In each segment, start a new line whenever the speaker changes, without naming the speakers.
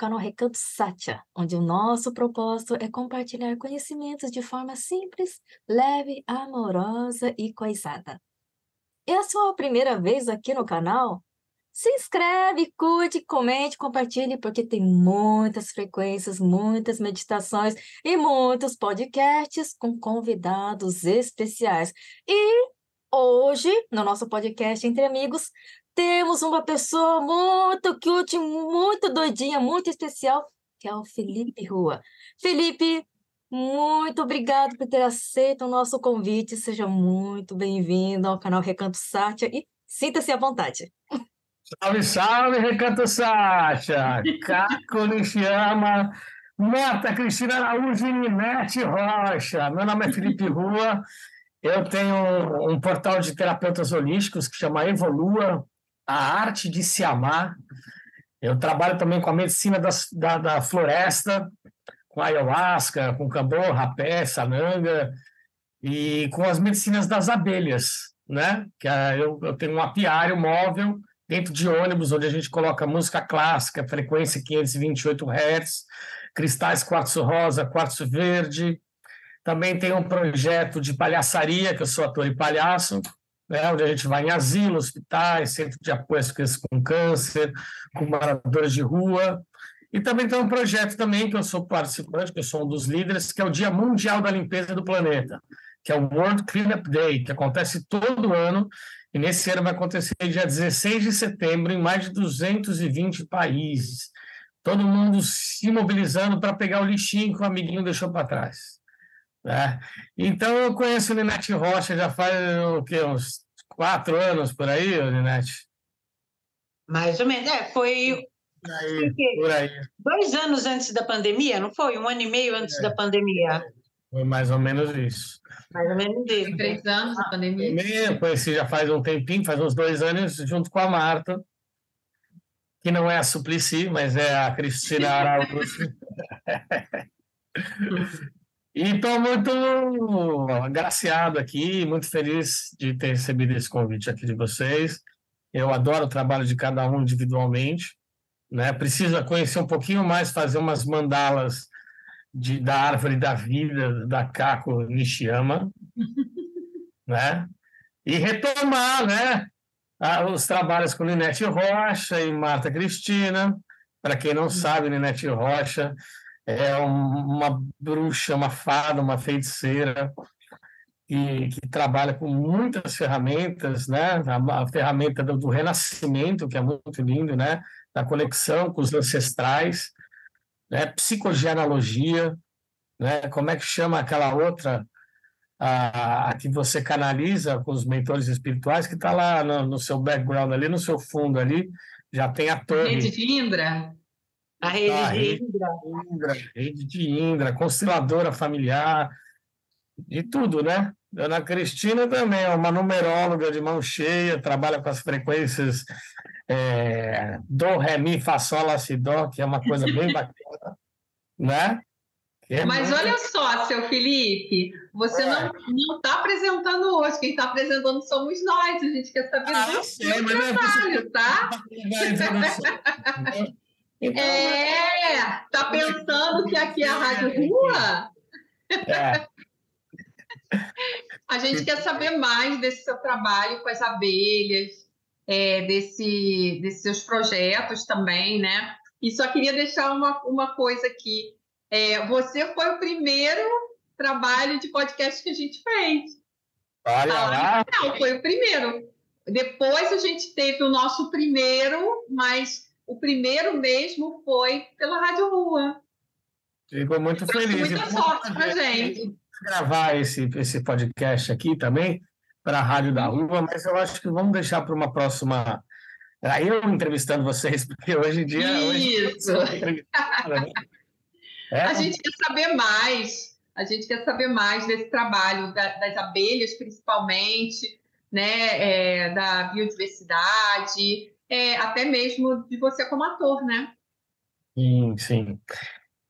Canal Recanto Satya, onde o nosso propósito é compartilhar conhecimentos de forma simples, leve, amorosa e coisada. É a sua primeira vez aqui no canal? Se inscreve, curte, comente, compartilhe, porque tem muitas frequências, muitas meditações e muitos podcasts com convidados especiais. E hoje, no nosso podcast Entre Amigos, temos uma pessoa muito cute, muito doidinha, muito especial, que é o Felipe Rua. Felipe, muito obrigado por ter aceito o nosso convite. Seja muito bem-vindo ao canal Recanto Sátia e sinta-se à vontade.
Salve, salve, Recanto Sátia! Caco Nishiyama, Marta Cristina Araújo e Ninete Rocha. Meu nome é Felipe Rua. Eu tenho um portal de terapeutas holísticos que chama Evolua, a arte de se amar. Eu trabalho também com a medicina da, da, da floresta, com ayahuasca, com cambô, rapé, sananga, e com as medicinas das abelhas, né? Que é, eu, eu tenho um apiário móvel dentro de ônibus, onde a gente coloca música clássica, frequência 528 Hz, cristais quartzo rosa, quartzo verde. Também tem um projeto de palhaçaria, que eu sou ator e palhaço, né, onde a gente vai em asilo, hospitais, centro de apoio às crianças com câncer, com moradores de rua. E também tem um projeto também que eu sou participante, que eu sou um dos líderes, que é o Dia Mundial da Limpeza do Planeta, que é o World Cleanup Day, que acontece todo ano, e nesse ano vai acontecer dia 16 de setembro em mais de 220 países. Todo mundo se mobilizando para pegar o lixinho que o amiguinho deixou para trás. Né? Então, eu conheço o Ninete Rocha já faz o quê? uns quatro anos por aí, Ninete?
Mais ou menos. É, foi
por aí, por aí.
dois anos antes da pandemia, não foi? Um ano e meio antes é. da pandemia.
Foi mais ou menos isso.
Mais ou menos isso.
Três anos da pandemia.
Eu conheci já faz um tempinho, faz uns dois anos, junto com a Marta, que não é a Suplicy, mas é a Cristina Araújo. E estou muito agraciado aqui, muito feliz de ter recebido esse convite aqui de vocês. Eu adoro o trabalho de cada um individualmente. Né? Precisa conhecer um pouquinho mais, fazer umas mandalas de, da árvore da vida da Kako Nishiyama, né? E retomar, né? os trabalhos com Linete Rocha e Marta Cristina, Para quem não sabe, Ninete Rocha é uma bruxa, uma fada, uma feiticeira que, que trabalha com muitas ferramentas, né? A, a ferramenta do, do, renascimento, que é muito lindo, né? Da conexão com os ancestrais, né? Psicogenealogia, né? Como é que chama aquela outra a, a que você canaliza com os mentores espirituais, que está lá no, no, seu background ali, no seu fundo ali, já tem a torre.
Rede de Indra.
A rede,
a
de Indra.
Indra. Rede de Indra, consteladora familiar, de tudo, né? Dona Cristina também é uma numeróloga de mão cheia, trabalha com as frequências é, do, ré, mi, fá, sol, lá, si, dó, que é uma coisa bem bacana, né?
É Mas muito... olha só, seu Felipe, você é. não está apresentando hoje, quem está apresentando somos nós, a gente quer saber ah, do seu é, trabalho, tá? então, é, tá pensando que aqui é a Rádio Rua? É. A gente quer saber mais desse seu trabalho com as abelhas, é, desse, desses seus projetos também, né? E só queria deixar uma, uma coisa aqui. É, você foi o primeiro trabalho de podcast que a gente fez.
Olha ah, lá.
Não, foi o primeiro. Depois a gente teve o nosso primeiro, mas o primeiro mesmo foi pela Rádio Rua.
Fico muito feliz.
Muita sorte para gente.
Gravar esse, esse podcast aqui também para a Rádio da Rua, mas eu acho que vamos deixar para uma próxima. Aí eu entrevistando vocês, porque hoje em dia.
Isso! Hoje... É. A gente quer saber mais, a gente quer saber mais desse trabalho da, das abelhas, principalmente, né, é, da biodiversidade, é, até mesmo de você como ator, né?
Sim, sim.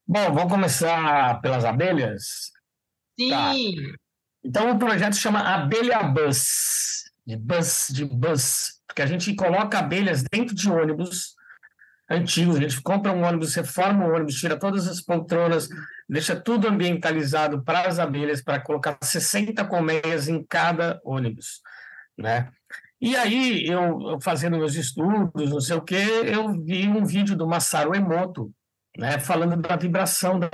Bom, vamos começar pelas abelhas?
Sim. Tá.
Então o projeto chama Abelha Bus, de bus, de bus, porque a gente coloca abelhas dentro de ônibus antigos. A gente compra um ônibus, reforma o ônibus, tira todas as poltronas, deixa tudo ambientalizado para as abelhas, para colocar 60 colmeias em cada ônibus, né? E aí, eu, fazendo meus estudos, não sei o quê, eu vi um vídeo do Masaru Emoto, né, falando da vibração da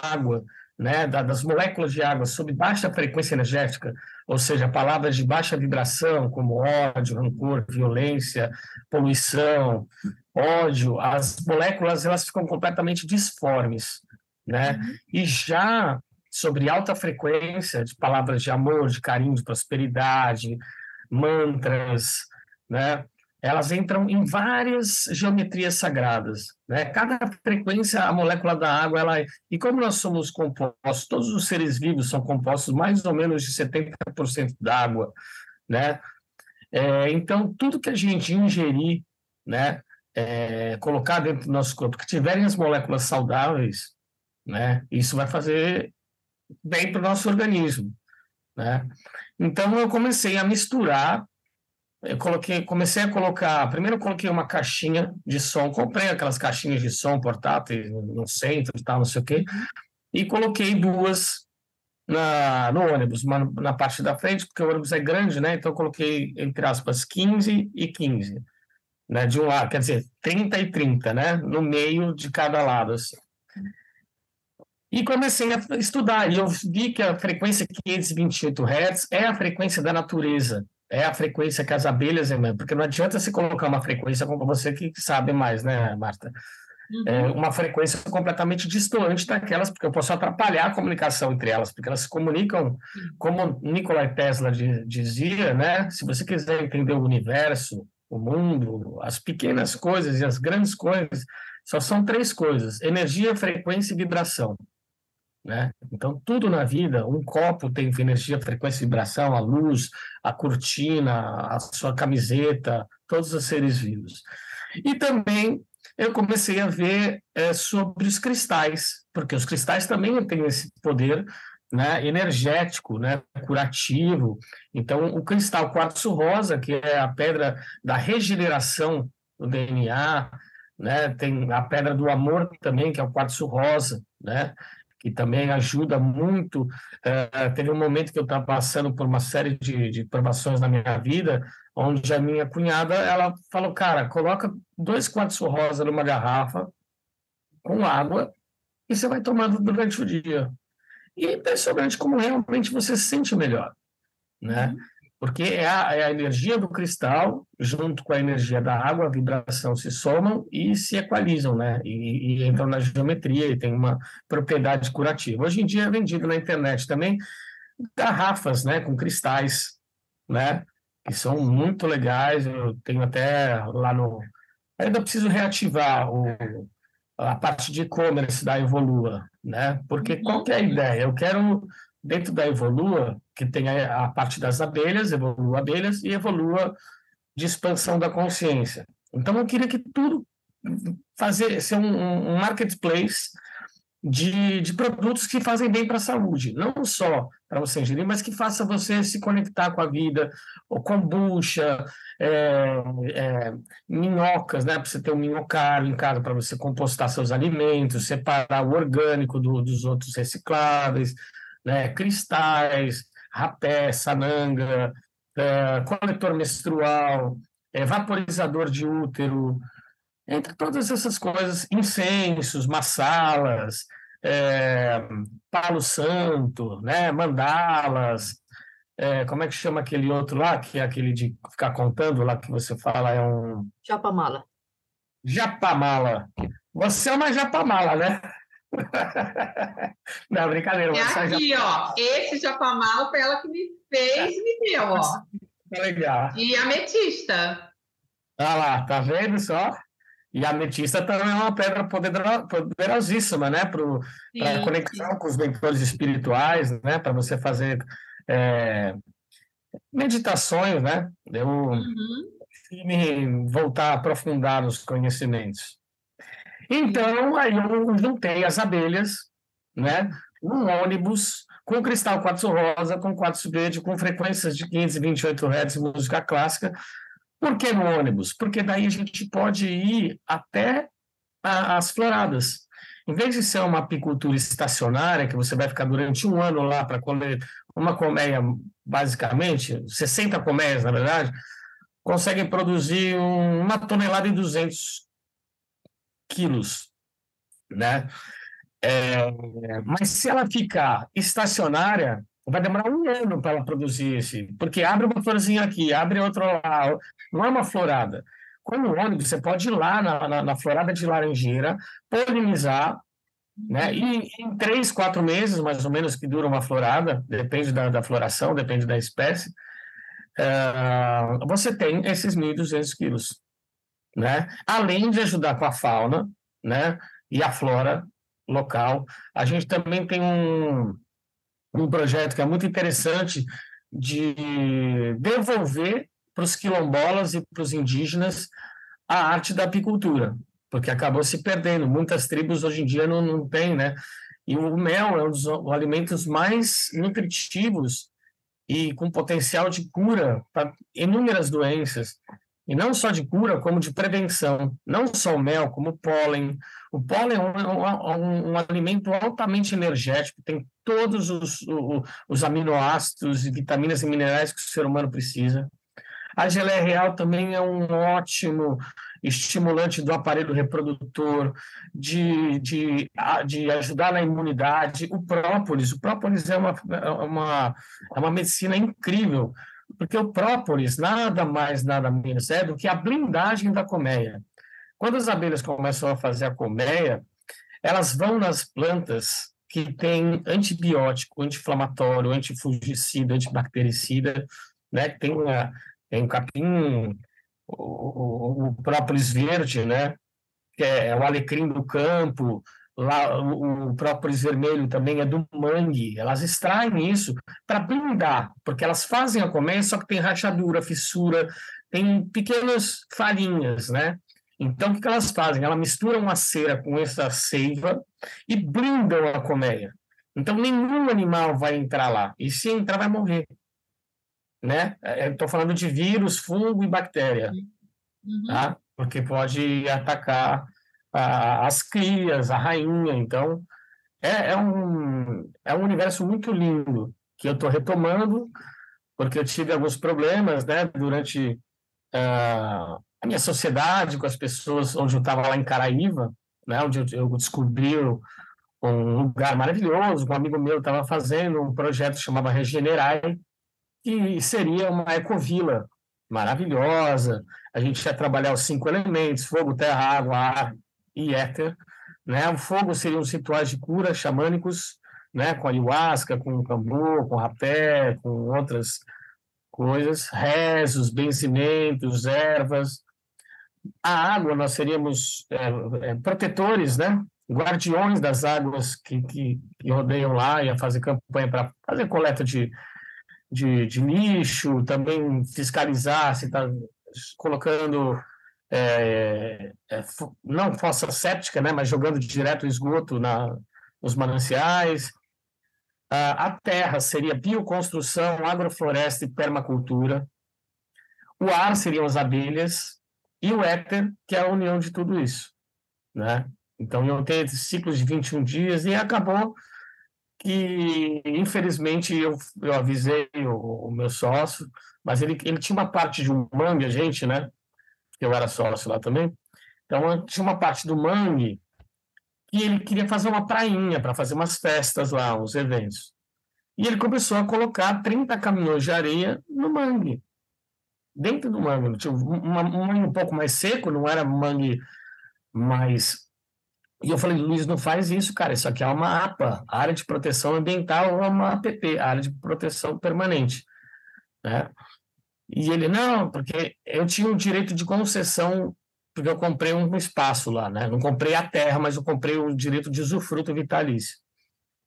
água, né, das moléculas de água sob baixa frequência energética, ou seja, palavras de baixa vibração, como ódio, rancor, violência, poluição, ódio, as moléculas elas ficam completamente disformes, né? Uhum. E já sobre alta frequência de palavras de amor, de carinho, de prosperidade, mantras, né? Elas entram em várias geometrias sagradas, né? Cada frequência, a molécula da água, ela e como nós somos compostos, todos os seres vivos são compostos mais ou menos de 70% d'água, né? É, então tudo que a gente ingerir, né? é, colocar dentro do nosso corpo, que tiverem as moléculas saudáveis, né, isso vai fazer bem para o nosso organismo, né? Então eu comecei a misturar, eu coloquei, comecei a colocar, primeiro eu coloquei uma caixinha de som, comprei aquelas caixinhas de som portáteis no centro e tal, não sei o quê, e coloquei duas na, no ônibus, uma na parte da frente, porque o ônibus é grande, né? Então eu coloquei, entre aspas, 15 e 15 né, de um lado, quer dizer, 30 e 30, né, no meio de cada lado, assim. E comecei a estudar, e eu vi que a frequência 528 Hz é a frequência da natureza, é a frequência que as abelhas emitem, porque não adianta você colocar uma frequência, como você que sabe mais, né, Marta? Uhum. É uma frequência completamente distante daquelas, porque eu posso atrapalhar a comunicação entre elas, porque elas se comunicam, como Nikola Tesla dizia, né? Se você quiser entender o universo, o mundo, as pequenas coisas e as grandes coisas, só são três coisas: energia, frequência e vibração. Né? Então, tudo na vida, um copo tem energia, frequência vibração, a luz, a cortina, a sua camiseta, todos os seres vivos. E também eu comecei a ver é, sobre os cristais, porque os cristais também têm esse poder né, energético, né, curativo. Então, o cristal quartzo rosa, que é a pedra da regeneração do DNA, né, tem a pedra do amor também, que é o quartzo rosa, né, que também ajuda muito. Uh, teve um momento que eu estava passando por uma série de, de provações na minha vida, onde a minha cunhada, ela falou, cara, coloca dois quartos rosa numa garrafa com água e você vai tomando durante o dia. E é impressionante como realmente você se sente melhor, né? Uhum porque é a, é a, energia do cristal junto com a energia da água, a vibração se somam e se equalizam, né? E, e entram na geometria e tem uma propriedade curativa. Hoje em dia é vendido na internet também garrafas, né, com cristais, né? Que são muito legais. Eu tenho até lá no. Ainda preciso reativar o, a parte de e-commerce da Evolua, né? Porque qual que é a ideia? Eu quero dentro da Evolua, que tem a, parte das abelhas, Evolua Abelhas, e Evolua de expansão da consciência. Então, eu queria que tudo fazer ser um, um marketplace de, de produtos que fazem bem para a saúde, não só para você ingerir, mas que faça você se conectar com a vida, o kombucha, é, é, minhocas, né, para você ter um minhocário em casa, para você compostar seus alimentos, separar o orgânico do, dos outros recicláveis, né, cristais, rapé, sananga, é, coletor menstrual, é, vaporizador de útero, entre todas essas coisas, incensos, massalas, é, palo santo, né, mandalas, é, como é que chama aquele outro lá, que é aquele de ficar contando lá que você fala, é um...
Japamala.
Japamala. Você é uma japamala, né? Não, brincadeira.
É aqui, já... ó. Esse japamala foi ela que me fez e me deu, ó.
Tá legal.
E ametista.
Olha lá, tá vendo só? E a ametista também é uma pedra poderosíssima, né? Para conexão com os mentores espirituais, né? Para você fazer é, meditações, né? Eu uhum. me voltar a aprofundar nos conhecimentos. Então, aí eu juntei as abelhas, né, num ônibus com cristal quartzo rosa, com quartzo verde, com frequências de 528 Hz, música clássica. Por que no ônibus? Porque daí a gente pode ir até a, as floradas. Em vez de ser uma apicultura estacionária, que você vai ficar durante um ano lá para colher uma colmeia, basicamente, 60 colmeias, na verdade, conseguem produzir uma tonelada e 200 quilos, né? É, mas se ela ficar estacionária, vai demorar um ano para ela produzir esse, porque abre uma florzinha aqui, abre outra lá, não é uma florada. Quando o ônibus, você pode ir lá na, na, na florada de laranjeira, polinizar, né? E em três, quatro meses, mais ou menos, que dura uma florada, depende da, da floração, depende da espécie, uh, você tem esses 1.200 quilos né? Além de ajudar com a fauna, né? E a flora local, a gente também tem um, um projeto que é muito interessante de devolver para os quilombolas e para os indígenas a arte da apicultura, porque acabou se perdendo. Muitas tribos hoje em dia não, não têm, né? E o mel é um dos alimentos mais nutritivos e com potencial de cura para inúmeras doenças. E não só de cura, como de prevenção. Não só o mel, como o pólen. O pólen é um, um, um alimento altamente energético, tem todos os, os, os aminoácidos, vitaminas e minerais que o ser humano precisa. A geleia real também é um ótimo estimulante do aparelho reprodutor, de, de, de ajudar na imunidade. O própolis, o própolis é uma, é uma, é uma medicina incrível porque o própolis nada mais, nada menos é do que a blindagem da colmeia. Quando as abelhas começam a fazer a colmeia, elas vão nas plantas que têm antibiótico, anti-inflamatório, antifungicida, antibactericida, né? Tem, uma, tem o capim, o, o, própolis verde, né? Que é o alecrim do campo, lá o, própolis vermelho também é do mangue, elas extraem isso para blindar, porque elas fazem a colmeia, só que tem rachadura, fissura, tem pequenas farinhas, né? Então, o que elas fazem? Elas misturam a cera com essa seiva e blindam a colmeia. Então, nenhum animal vai entrar lá. E se entrar, vai morrer. Né? É, Estou falando de vírus, fungo e bactéria. Uhum. Tá? Porque pode atacar a, as crias, a rainha. Então, é, é, um, é um universo muito lindo que eu estou retomando, porque eu tive alguns problemas né, durante uh, a minha sociedade com as pessoas, onde eu estava lá em Caraíva, né, onde eu, descobri um lugar maravilhoso, um amigo meu estava fazendo um projeto que chamava Regenerai, que seria uma ecovila maravilhosa. A gente ia trabalhar os cinco elementos: fogo, terra, água, ar e éter. Né? O fogo seriam os rituais de cura xamânicos, né? com ayahuasca, com cambô, com rapé, com outras coisas, rezos, benzimentos, ervas. A água, nós seríamos é, é, protetores, né? guardiões das águas que, que, que rodeiam lá, ia fazer campanha para fazer coleta de, de, de, lixo, também fiscalizar se está colocando é, é, não fossa séptica, né, mas jogando direto o esgoto na, nos mananciais. A, a terra seria bioconstrução, agrofloresta e permacultura. O ar seriam as abelhas e o éter, que é a união de tudo isso, né? Então, eu tenho ciclos de 21 dias e acabou que, infelizmente, eu, eu avisei o, o meu sócio, mas ele, ele tinha uma parte de um mangue, a gente, né? Eu era sócio lá também. Então, tinha uma parte do mangue que ele queria fazer uma prainha para fazer umas festas lá, uns eventos. E ele começou a colocar 30 caminhões de areia no mangue. Dentro do mangue. Tinha um, mangue um pouco mais seco, não era mangue mais e eu falei, Luiz, não faz isso, cara. Isso aqui é uma APA, área de proteção ambiental ou uma APP, área de proteção permanente. Né? E ele, não, porque eu tinha um direito de concessão, porque eu comprei um espaço lá, né? Não comprei a terra, mas eu comprei o direito de usufruto vitalício.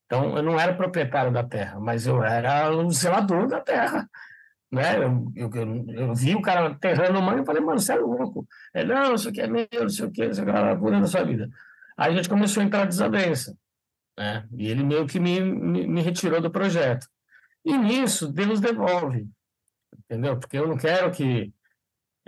Então, eu não era proprietário da terra, mas eu era o zelador da terra. Né? Eu, eu, eu, eu vi o cara aterrando mãe e falei, mano, você é louco. Ele, não, isso aqui é meu, não sei o que, você vai cuidando da sua vida. Aí a gente começou a entrar em desavença. Né? E ele meio que me, me, me retirou do projeto. E nisso, Deus devolve. Entendeu? Porque eu não quero que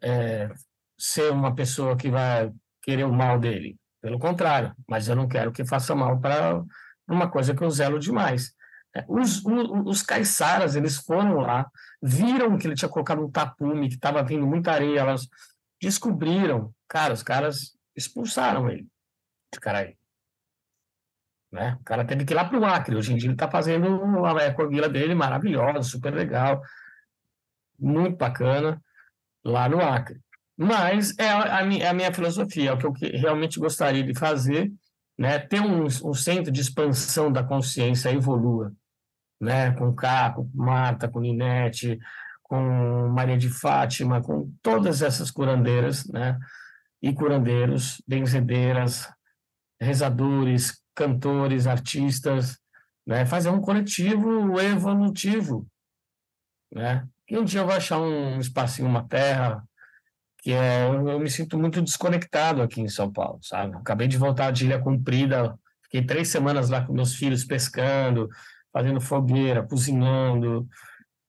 é, ser uma pessoa que vai querer o mal dele. Pelo contrário, mas eu não quero que faça mal para uma coisa que eu zelo demais. É, os, os, os caiçaras, eles foram lá, viram que ele tinha colocado um tapume, que estava vindo muita areia, elas descobriram, cara, os caras expulsaram ele de Caraí. Né? O cara teve que ir lá para o Acre. Hoje em dia ele está fazendo uma ecovila dele maravilhosa, super legal, muito bacana, lá no Acre. Mas é a, a, minha, filosofia, é o que eu realmente gostaria de fazer, né? ter um, um centro de expansão da consciência evolua, né? com Caco, com Marta, com Ninete, com Maria de Fátima, com todas essas curandeiras, né? e curandeiros, benzedeiras, rezadores, cantores, artistas, né? fazer um coletivo evolutivo, né? E um dia eu vou achar um espacinho, uma terra, que é, eu me sinto muito desconectado aqui em São Paulo, sabe? Acabei de voltar de Ilha Comprida, fiquei três semanas lá com meus filhos pescando, fazendo fogueira, cozinhando,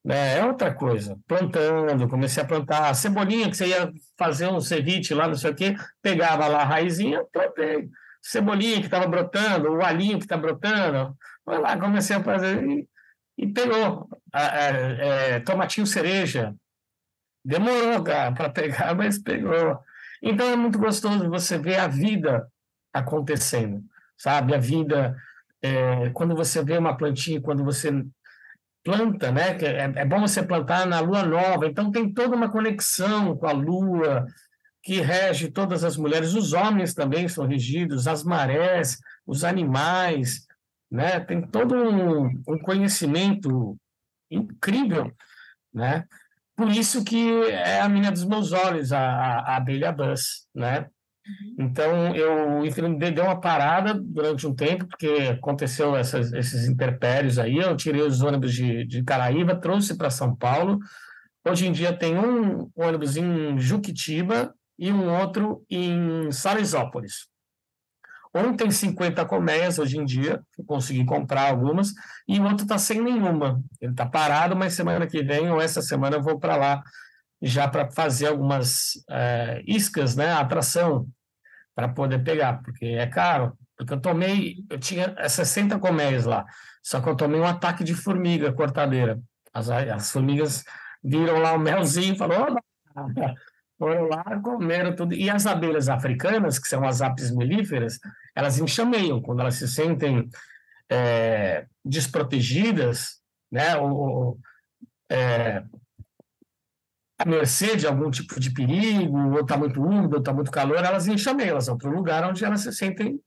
né? É outra coisa, plantando, comecei a plantar cebolinha, que você ia fazer um ceviche lá, não sei o quê, pegava lá a raizinha, plantei cebolinha que estava brotando, o alhinho que está brotando. Foi lá, comecei a fazer e pegou. é, tomatinho cereja. Demorou, para pegar, mas pegou. Então é muito gostoso você ver a vida acontecendo, sabe? A vida, é, quando você vê uma plantinha, quando você planta, né? É, é bom você plantar na lua nova, então tem toda uma conexão com a lua, que rege todas as mulheres, os homens também são regidos, as marés, os animais, né? Tem todo um, um conhecimento incrível, né? Por isso que é a menina dos meus olhos, a, a abelha Buzz, né? Uhum. Então, eu dei uma parada durante um tempo, porque aconteceu essas, esses interpérios aí. Eu tirei os ônibus de, de Caraíba, trouxe para São Paulo. Hoje em dia tem um ônibus em Juquitiba e um outro em Salesópolis. Um tem 50 colmeias hoje em dia, consegui comprar algumas, e o outro está sem nenhuma. Ele está parado, mas semana que vem ou essa semana eu vou para lá já para fazer algumas é, iscas, né, atração, para poder pegar, porque é caro. Porque eu tomei, eu tinha 60 colmeias lá, só que eu tomei um ataque de formiga cortadeira. As, as formigas viram lá o melzinho e falaram, foram lá, comeram tudo. E as abelhas africanas, que são as apis melíferas, elas enxameiam quando elas se sentem é, desprotegidas, né, ou, é, à mercê de algum tipo de perigo, ou está muito úmido, ou está muito calor, elas enxameiam, elas vão para um lugar onde elas se sentem,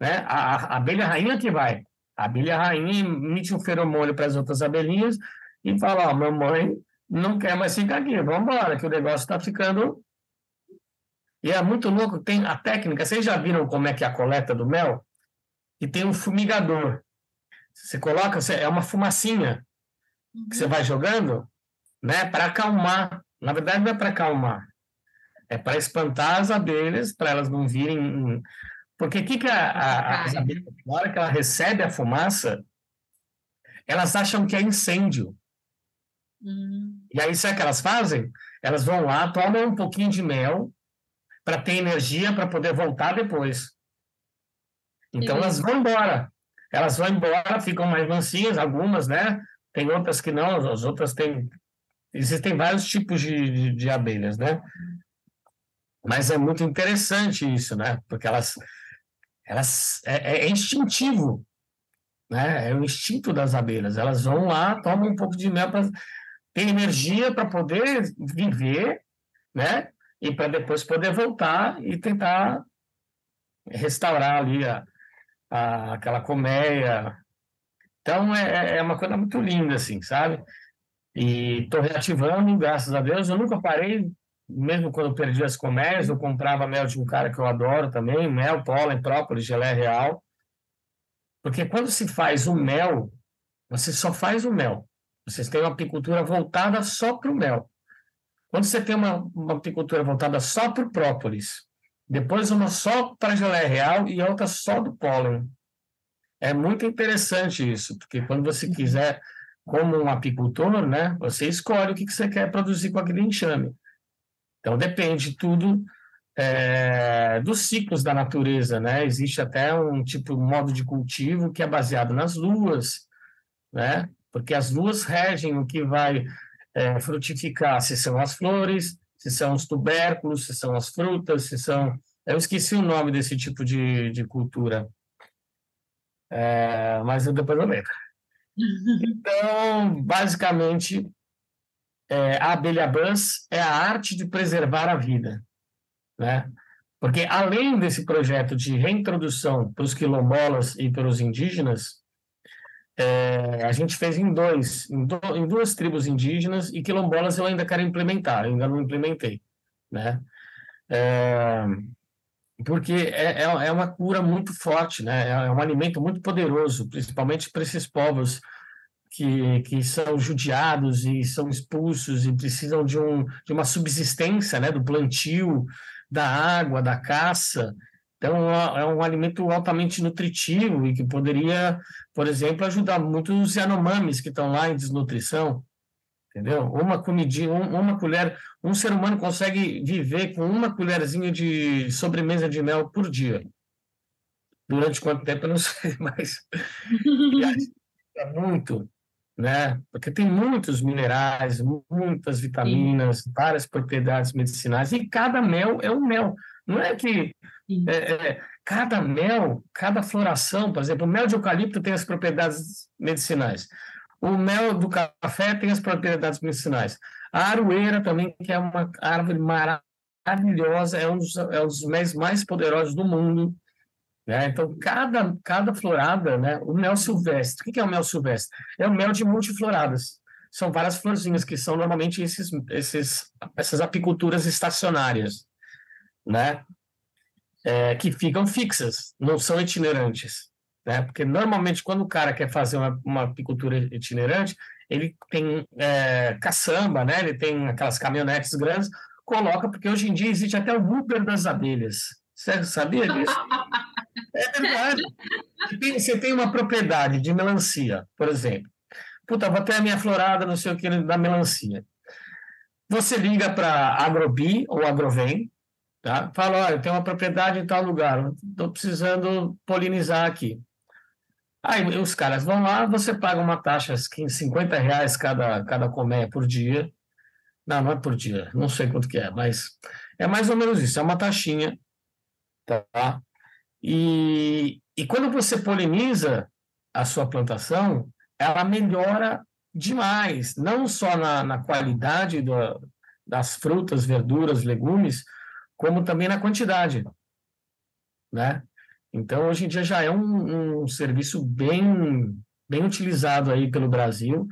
né, a, a abelha rainha que vai. A abelha rainha emite um feromônio para as outras abelhinhas e fala, ó, mamãe não quer mais ficar aqui, vamos embora, que o negócio está ficando... E é muito louco, tem a técnica, vocês já viram como é que é a coleta do mel? E tem um fumigador. Você coloca, é uma fumacinha que você vai jogando, né, para acalmar. Na verdade, não é para acalmar, é para espantar as abelhas, para elas não virem. Porque o que, que a, a, as abelhas, na hora que ela recebe a fumaça, elas acham que é incêndio. Hum. E aí, sabe o que elas fazem? Elas vão lá, tomam um pouquinho de mel para ter energia para poder voltar depois. Então, Sim. elas vão embora. Elas vão embora, ficam mais mansinhas, algumas, né? Tem outras que não, as outras têm. Existem vários tipos de, de, de abelhas, né? Mas é muito interessante isso, né? Porque elas. elas é, é instintivo né? É o instinto das abelhas. Elas vão lá, tomam um pouco de mel para ter energia para poder viver, né? E para depois poder voltar e tentar restaurar ali a, a aquela colmeia. Então é, é, é uma coisa muito linda, assim, sabe? E estou reativando, graças a Deus. Eu nunca parei, mesmo quando perdi as colmeias, eu comprava mel de um cara que eu adoro também, mel, pólen, própolis, gelé real. Porque quando se faz o mel, você só faz o mel. Vocês têm uma apicultura voltada só para o mel. Quando você tem uma, uma apicultura voltada só para o própolis, depois uma só para a geleia real e outra só do pólen. É muito interessante isso, porque quando você quiser, como um apicultor, né, você escolhe o que, que você quer produzir com aquele enxame. Então depende tudo é, dos ciclos da natureza, né? Existe até um tipo um modo de cultivo que é baseado nas luas, né? Porque as luas regem o que vai é, frutificar, se são as flores, se são os tubérculos, se são as frutas, se são... Eu esqueci o nome desse tipo de, de cultura, é, mas eu depois eu lembro. Então, basicamente, é, a abelha buzz é a arte de preservar a vida né? Porque além desse projeto de reintrodução para os quilombolas e para os indígenas, é, a gente fez em dois, em, do, em, duas tribos indígenas e quilombolas eu ainda quero implementar, ainda não implementei, né? É, porque é, é, é uma cura muito forte, né? É, é um alimento muito poderoso, principalmente para esses povos que, que são judiados e são expulsos e precisam de, um, de uma subsistência, né? Do plantio, da água, da caça. Então, é um alimento altamente nutritivo e que poderia, por exemplo, ajudar muitos Yanomamis que estão lá em desnutrição. Entendeu? Uma comidinha, uma colher, um ser humano consegue viver com uma colherzinha de sobremesa de mel por dia. Durante quanto tempo eu não sei, mas é muito né? Porque tem muitos minerais, muitas vitaminas, Sim. várias propriedades medicinais, e cada mel é um mel. Não é que é, é, cada mel, cada floração, por exemplo, o mel de eucalipto tem as propriedades medicinais. O mel do café tem as propriedades medicinais. A aroeira também, que é uma árvore maravilhosa, é um dos, é um dos melos mais poderosos do mundo. Né? Então, cada, cada florada, né? o mel silvestre, o que é o mel silvestre? É o mel de multifloradas. São várias florzinhas que são normalmente esses, esses, essas apiculturas estacionárias, né? É, que ficam fixas, não são itinerantes. Né? Porque normalmente, quando o cara quer fazer uma, uma apicultura itinerante, ele tem é, caçamba, né? ele tem aquelas caminhonetes grandes, coloca, porque hoje em dia existe até o Uber das abelhas. Você sabia disso? É verdade. Você tem uma propriedade de melancia, por exemplo. Puta, vou ter a minha florada, não sei o que, da melancia. Você liga para Agrobi ou Agrovem, Tá? Fala, olha, tem uma propriedade em tal lugar, estou precisando polinizar aqui. Aí os caras vão lá, você paga uma taxa, 50 reais cada, cada colmeia por dia. Não, não é por dia, não sei quanto que é, mas é mais ou menos isso, é uma taxinha, tá? E, e quando você poliniza a sua plantação, ela melhora demais, não só na, na qualidade do, das frutas, verduras, legumes, como também na quantidade, né? Então, hoje em dia já é um, um serviço bem, bem utilizado aí pelo Brasil,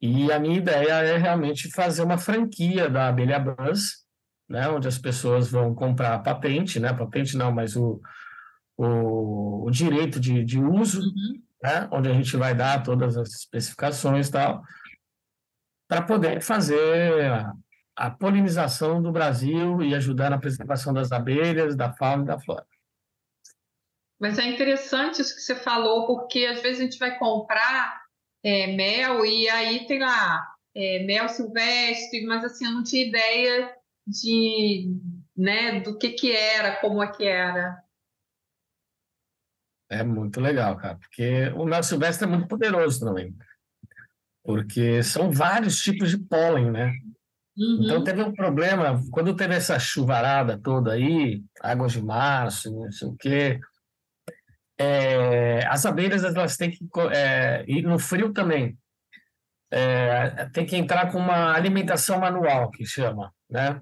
e a minha ideia é realmente fazer uma franquia da Abelha Buzz, né, onde as pessoas vão comprar a patente, né, patente não, mas o, o, o direito de, de uso, uhum. né, onde a gente vai dar todas as especificações e tal, para poder fazer a, polinização do Brasil e ajudar na preservação das abelhas, da fauna e da flora.
Mas é interessante isso que você falou, porque às vezes a gente vai comprar é, mel e aí tem lá é, mel silvestre, mas assim, eu não tinha ideia de, né, do que que era, como é que era.
É muito legal, cara, porque o mel silvestre é muito poderoso também, porque são vários tipos de pólen, né? Uhum. Então teve um problema, quando teve essa chuvarada toda aí, águas de março, não sei o quê, é, as abelhas elas têm que é, ir no frio também. É, tem que entrar com uma alimentação manual, que chama, né?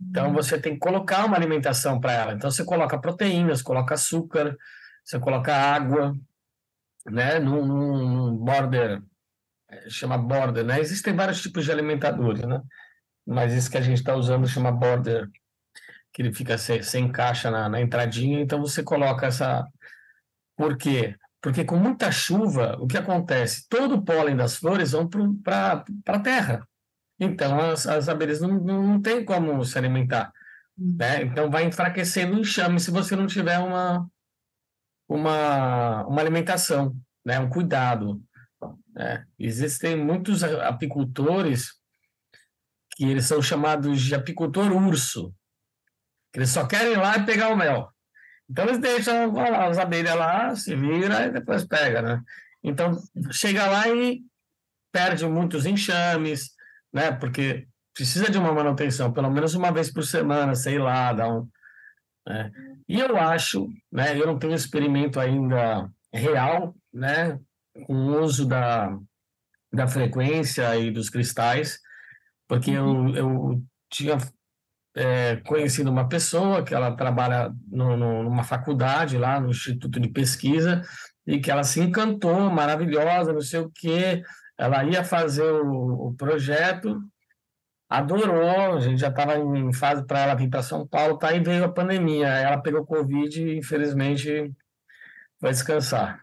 Então você tem que colocar uma alimentação para ela. Então você coloca proteínas, coloca açúcar, você coloca água, né? Num, num border, é, chama border, né? Existem vários tipos de alimentadores, né? Mas esse que a gente está usando chama border, que ele fica sem, sem encaixa na, na entradinha. Então você coloca essa por quê? Porque com muita chuva, o que acontece? Todo o pólen das flores vão para a terra. Então, as, as abelhas não, não, não têm como se alimentar. Hum. Né? Então, vai enfraquecendo o enxame se você não tiver uma, uma, uma alimentação, né? um cuidado. Né? Existem muitos apicultores que eles são chamados de apicultor urso, que eles só querem ir lá e pegar o mel. Então eles deixam lá, as abelhas lá, se vira e depois pega, né? Então chega lá e perde muitos enxames, né? Porque precisa de uma manutenção, pelo menos uma vez por semana, sei lá, dá um. Né? E eu acho, né? Eu não tenho experimento ainda real, né? Com o uso da, da frequência e dos cristais, porque eu, eu tinha é, conhecido uma pessoa que ela trabalha no, no, numa faculdade lá no Instituto de Pesquisa e que ela se encantou, maravilhosa, não sei o quê. Ela ia fazer o, o projeto, adorou, a gente já estava em fase para ela vir para São Paulo, tá? E veio a pandemia, ela pegou Covid e infelizmente vai descansar.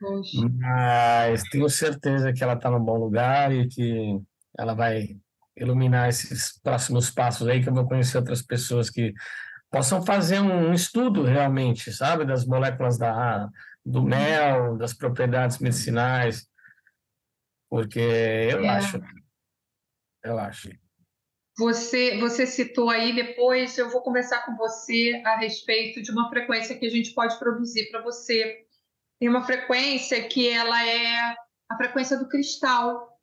Poxa. Mas tenho certeza que ela está no bom lugar e que ela vai iluminar esses próximos passos aí, que eu vou conhecer outras pessoas que possam fazer um estudo realmente, sabe, das moléculas da, do mel, das propriedades medicinais, porque eu é. acho, eu acho.
Você, você citou aí, depois eu vou conversar com você a respeito de uma frequência que a gente pode produzir para você. Tem uma frequência que ela é a frequência do cristal,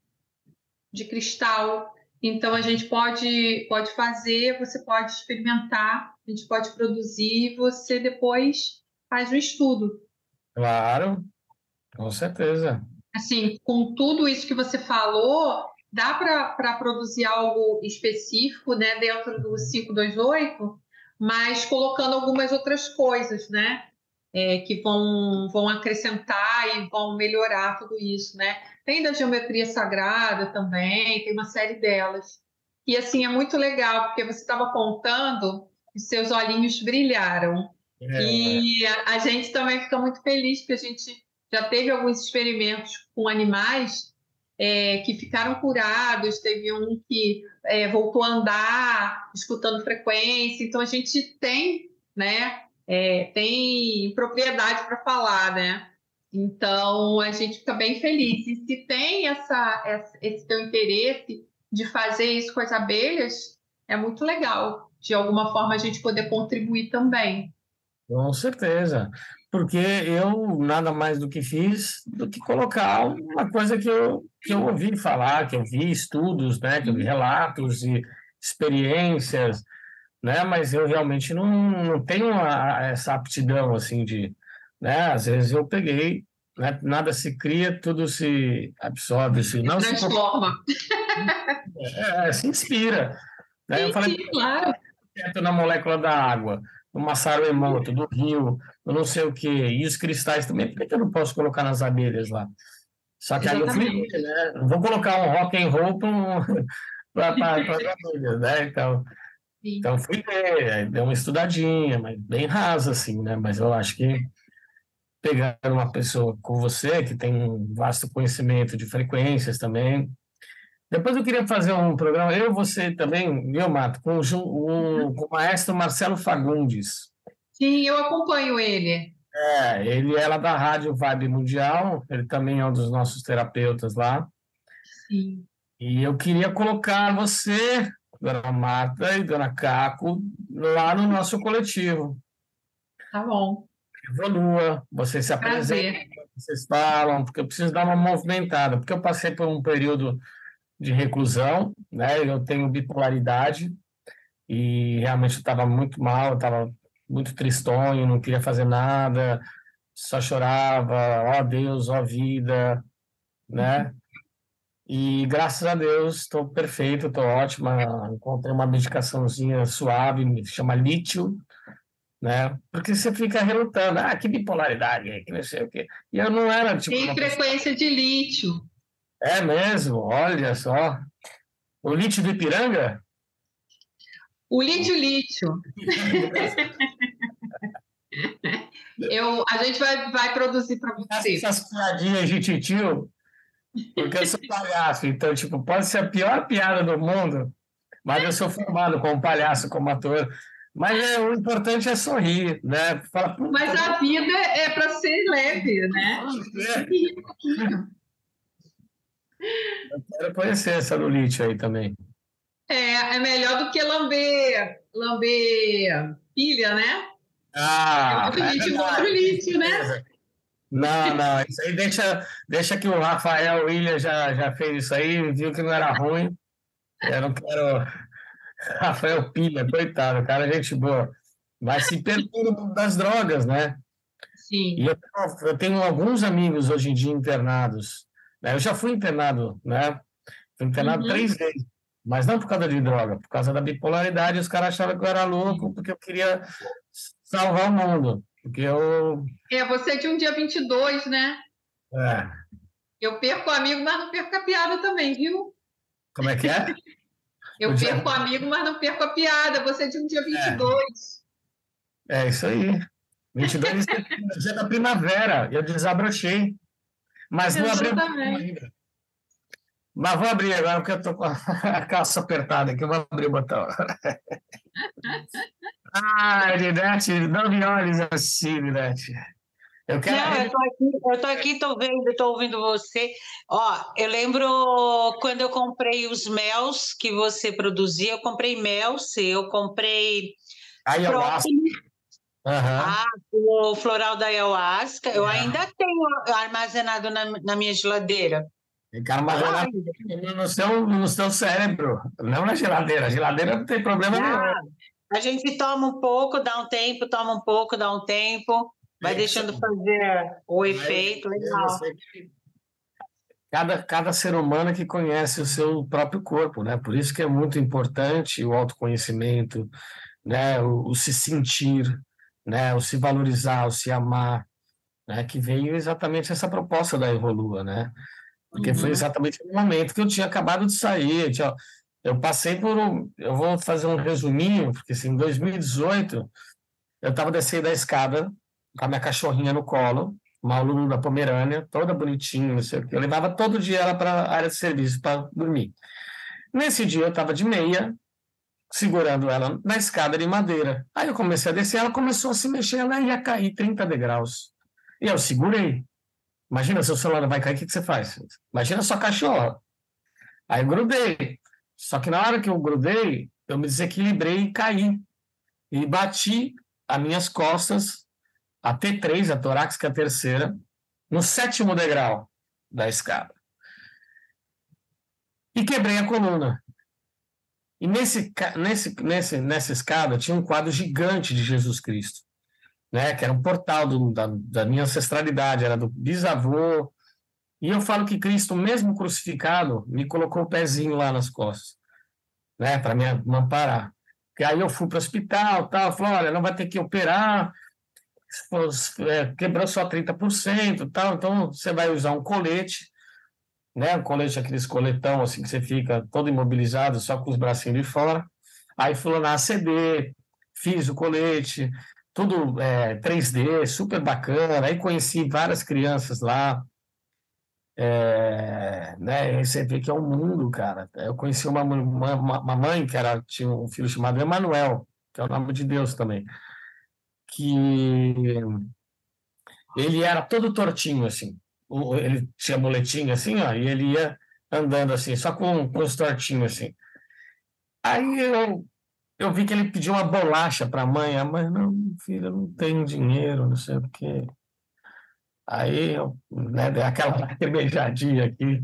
de cristal, então a gente pode pode fazer, você pode experimentar, a gente pode produzir, você depois faz o estudo.
Claro, com certeza.
Assim, com tudo isso que você falou, dá para produzir algo específico, né, dentro do 528, mas colocando algumas outras coisas, né? É, que vão, vão acrescentar e vão melhorar tudo isso, né? Tem da geometria sagrada também, tem uma série delas. E assim, é muito legal, porque você estava contando e seus olhinhos brilharam. É, e a, a, gente também fica muito feliz, porque a gente já teve alguns experimentos com animais é, que ficaram curados, teve um que é, voltou a andar, escutando frequência. Então, a gente tem, né, é, tem propriedade para falar, né? Então, a gente fica bem feliz. E se tem essa, esse teu interesse de fazer isso com as abelhas, é muito legal. de alguma forma a gente poder contribuir também.
Com certeza, porque eu nada mais do que fiz do que colocar uma coisa que eu, que eu ouvi falar, que eu vi estudos, né, que eu vi relatos e experiências, né, mas eu realmente não, não tenho a, essa aptidão assim de, né, às vezes eu peguei, né, nada se cria, tudo se absorve, se não
transforma,
se, é, se inspira. Né?
Sim,
eu falei,
claro.
na molécula da água no Massaro Emoto, do Rio, eu não sei o quê, e os cristais também, por que eu não posso colocar nas abelhas lá? Só que Exatamente. aí eu fui, né? Vou colocar um rock and roll para as abelhas, né? Então, então fui ver, deu uma estudadinha, mas bem rasa, assim, né? Mas eu acho que pegar uma pessoa com você, que tem um vasto conhecimento de frequências também, depois eu queria fazer um programa, eu e você também, viu, Mato, com, um, com o maestro Marcelo Fagundes.
Sim, eu acompanho ele.
É, ele é lá da Rádio Vibe Mundial, ele também é um dos nossos terapeutas lá.
Sim.
E eu queria colocar você, Dona Marta e Dona Caco, lá no nosso coletivo.
Tá bom.
Evolua, vocês se apresentam, vocês falam, porque eu preciso dar uma movimentada, porque eu passei por um período de reclusão, né? Eu tenho bipolaridade e realmente estava muito mal, estava muito tristonho, não queria fazer nada, só chorava, ó oh, Deus, ó oh, vida, né? E graças a Deus estou perfeito, estou ótima. Encontrei uma medicaçãozinha suave, me chama lítio, né? Porque você fica relutando, ah, que bipolaridade, que não sei o quê. E eu não era tipo.
Tem frequência de lítio.
É mesmo? Olha só. O lítio do Ipiranga?
O lítio-lítio. eu, a gente vai, vai produzir para você.
Essas piadinhas de tio, porque eu sou palhaço, então, tipo, pode ser a pior piada do mundo, mas eu sou formado como palhaço, como ator. Mas é, o importante é sorrir, né?
Fala, mas a vida é para ser leve, né? É.
Eu quero conhecer essa lulite aí também.
É, é melhor do que lamber, lamber pilha, né?
Ah,
é lítio, outro lítio, né?
Não, não, isso aí deixa, deixa que o Rafael William já, já fez isso aí, viu que não era ruim. Eu não quero. Rafael Pilha, coitado, cara, gente boa. Mas se perdendo das drogas, né?
Sim.
E eu, eu tenho alguns amigos hoje em dia internados né? Eu já fui internado, né? Fui internado uhum. três vezes, mas não por causa de droga, por causa da bipolaridade. Os caras achavam que eu era louco porque eu queria salvar o mundo. Porque eu.
É, você é de um dia 22, né?
É.
Eu perco o amigo, mas não perco a piada também, viu?
Como é que é?
eu perco o amigo, mas não perco a piada. Você é de um dia 22.
É, é isso aí. 22 é dia da primavera. Eu desabrochei. Mas não abriu ainda. Mas vou abrir agora, porque eu estou com a calça apertada aqui. Eu vou abrir o botão. ah, Linete, não me olhes assim, Linete.
Eu quero. Não, eu estou aqui, eu tô aqui, tô vendo, estou ouvindo você. Ó, eu lembro quando eu comprei os mels que você produzia, eu comprei mel seu, comprei.
Eu
Uhum. Ah, o floral da ayahuasca, eu ainda tenho armazenado na, na minha geladeira.
Fica armazenado no seu, no seu cérebro, não na geladeira. A geladeira não tem problema ah, nenhum.
A gente toma um pouco, dá um tempo, toma um pouco, dá um tempo, vai é, deixando fazer o efeito, legal.
Cada, cada ser humano que conhece o seu próprio corpo, né? Por isso que é muito importante o autoconhecimento, né? o, o se sentir, né, o se valorizar, o se amar, né, que veio exatamente essa proposta da Evolua, né? Porque uhum. foi exatamente no momento que eu tinha acabado de sair, eu, tinha, eu passei por um, eu vou fazer um resuminho, porque assim, em 2018 eu estava descendo a escada com a minha cachorrinha no colo, uma aluna da Pomerânia, toda bonitinha, não sei o que. Eu levava todo dia ela para a área de serviço para dormir. Nesse dia eu estava de meia, segurando ela na escada de madeira. Aí eu comecei a descer, ela começou a se mexer, ela ia cair 30 degraus. E eu segurei. Imagina, seu celular vai cair, o que, que você faz? Imagina sua cachorra. Aí grudei. Só que na hora que eu grudei, eu me desequilibrei e caí. E bati as minhas costas, a T3, a torácica a terceira, no sétimo degrau da escada. E quebrei a coluna. E nesse, nesse, nesse, nessa escada tinha um quadro gigante de Jesus Cristo, né? que era um portal do, da, da minha ancestralidade, era do bisavô. E eu falo que Cristo, mesmo crucificado, me colocou o pezinho lá nas costas, né? para me amparar. E aí eu fui para o hospital, tal, falou, olha, não vai ter que operar, é, quebrou só 30%, tal, então você vai usar um colete, né? Um colete, aqueles coletão assim que você fica todo imobilizado, só com os bracinhos de fora. Aí fui na ACD, fiz o colete, tudo é, 3D, super bacana. Aí conheci várias crianças lá. É, né, você vê que é um mundo, cara. Eu conheci uma, uma, uma mãe que era, tinha um filho chamado Emanuel, que é o nome de Deus também, que ele era todo tortinho, assim ele tinha boletim assim, ó, e ele ia andando assim, só com, com os tortinhos assim. Aí eu, eu vi que ele pediu uma bolacha para a mãe, a mãe, não, filho, eu não tenho dinheiro, não sei o quê. Aí né, aquela lacrimejadinha aqui.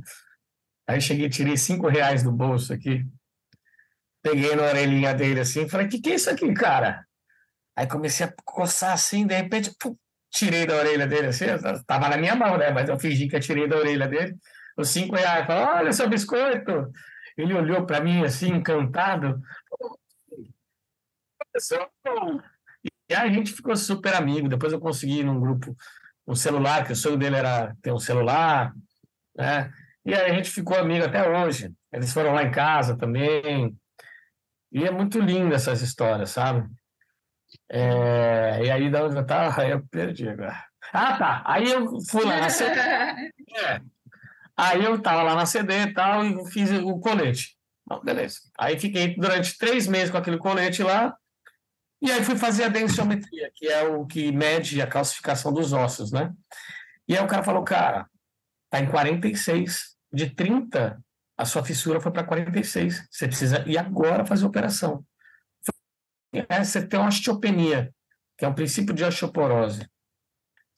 Aí cheguei, tirei cinco reais do bolso aqui, peguei na orelhinha dele assim, falei, que, que é isso aqui, cara? Aí comecei a coçar assim, de repente, pum, tirei da orelha dele assim, estava na minha mão, né? Mas eu fingi que eu tirei da orelha dele os cinco reais. Falei, olha seu biscoito. Ele olhou para mim assim, encantado. E a gente ficou super amigo. Depois eu consegui num grupo um celular, que o sonho dele era ter um celular, né? E aí a gente ficou amigo até hoje. Eles foram lá em casa também. E é muito lindo essas histórias, sabe? É, e aí, da onde eu estava, aí eu perdi agora. Ah, tá. Aí eu fui lá na CD. É. Aí eu estava lá na CD e tal, e fiz o colete. Bom, beleza. Aí fiquei durante três meses com aquele colete lá, e aí fui fazer a densiometria, que é o que mede a calcificação dos ossos, né? E aí o cara falou, cara, tá em 46, de 30, a sua fissura foi para 46. Você precisa ir agora fazer a operação é, você tem uma osteopenia, que é um princípio de osteoporose.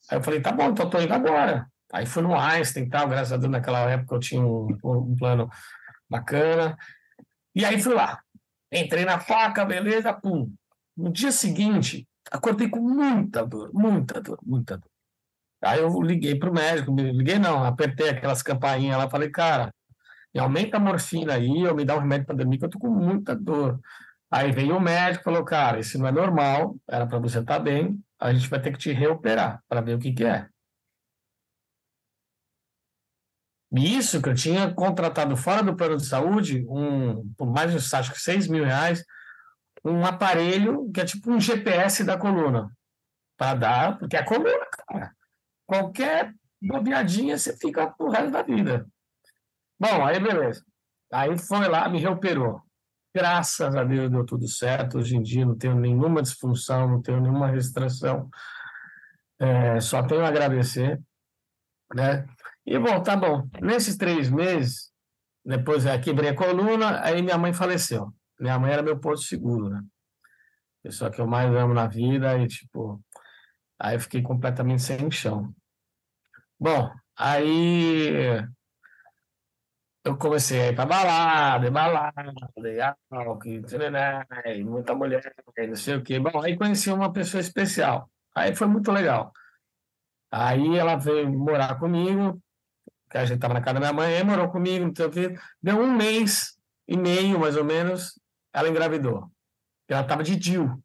Aí eu falei, tá bom, então estou indo agora. Aí fui no Einstein e tal, graças a Deus naquela época eu tinha um, um plano bacana. E aí fui lá. Entrei na faca, beleza, pum. No dia seguinte, acordei com muita dor, muita dor, muita dor. Aí eu liguei para o médico, liguei não, apertei aquelas campainhas lá, falei, cara, me aumenta a morfina aí, ou me dá um remédio para dormir, que eu tô com muita dor. Aí veio o médico falou, cara, isso não é normal, era para você estar tá bem, a gente vai ter que te reoperar para ver o que, que é. E isso que eu tinha contratado fora do plano de saúde, um, por mais de acho que 6 mil reais, um aparelho que é tipo um GPS da coluna. Para dar, porque é a coluna, cara. Qualquer bobeadinha você fica pro resto da vida. Bom, aí beleza. Aí foi lá, me reoperou. Graças a Deus deu tudo certo. Hoje em dia não tenho nenhuma disfunção, não tenho nenhuma restrição. É, só tenho a agradecer. Né? E, bom, tá bom. Nesses três meses, depois eu quebrei a coluna, aí minha mãe faleceu. Minha mãe era meu porto seguro, né? Pessoa que eu mais amo na vida e, tipo... Aí eu fiquei completamente sem chão. Bom, aí eu comecei a ir para balada, balada, álcool, muita mulher, não sei o quê. Bom, aí conheci uma pessoa especial. Aí foi muito legal. Aí ela veio morar comigo, que a gente estava na casa da minha mãe, morou comigo, não sei o quê. Deu um mês e meio, mais ou menos, ela engravidou. Ela estava de DIU.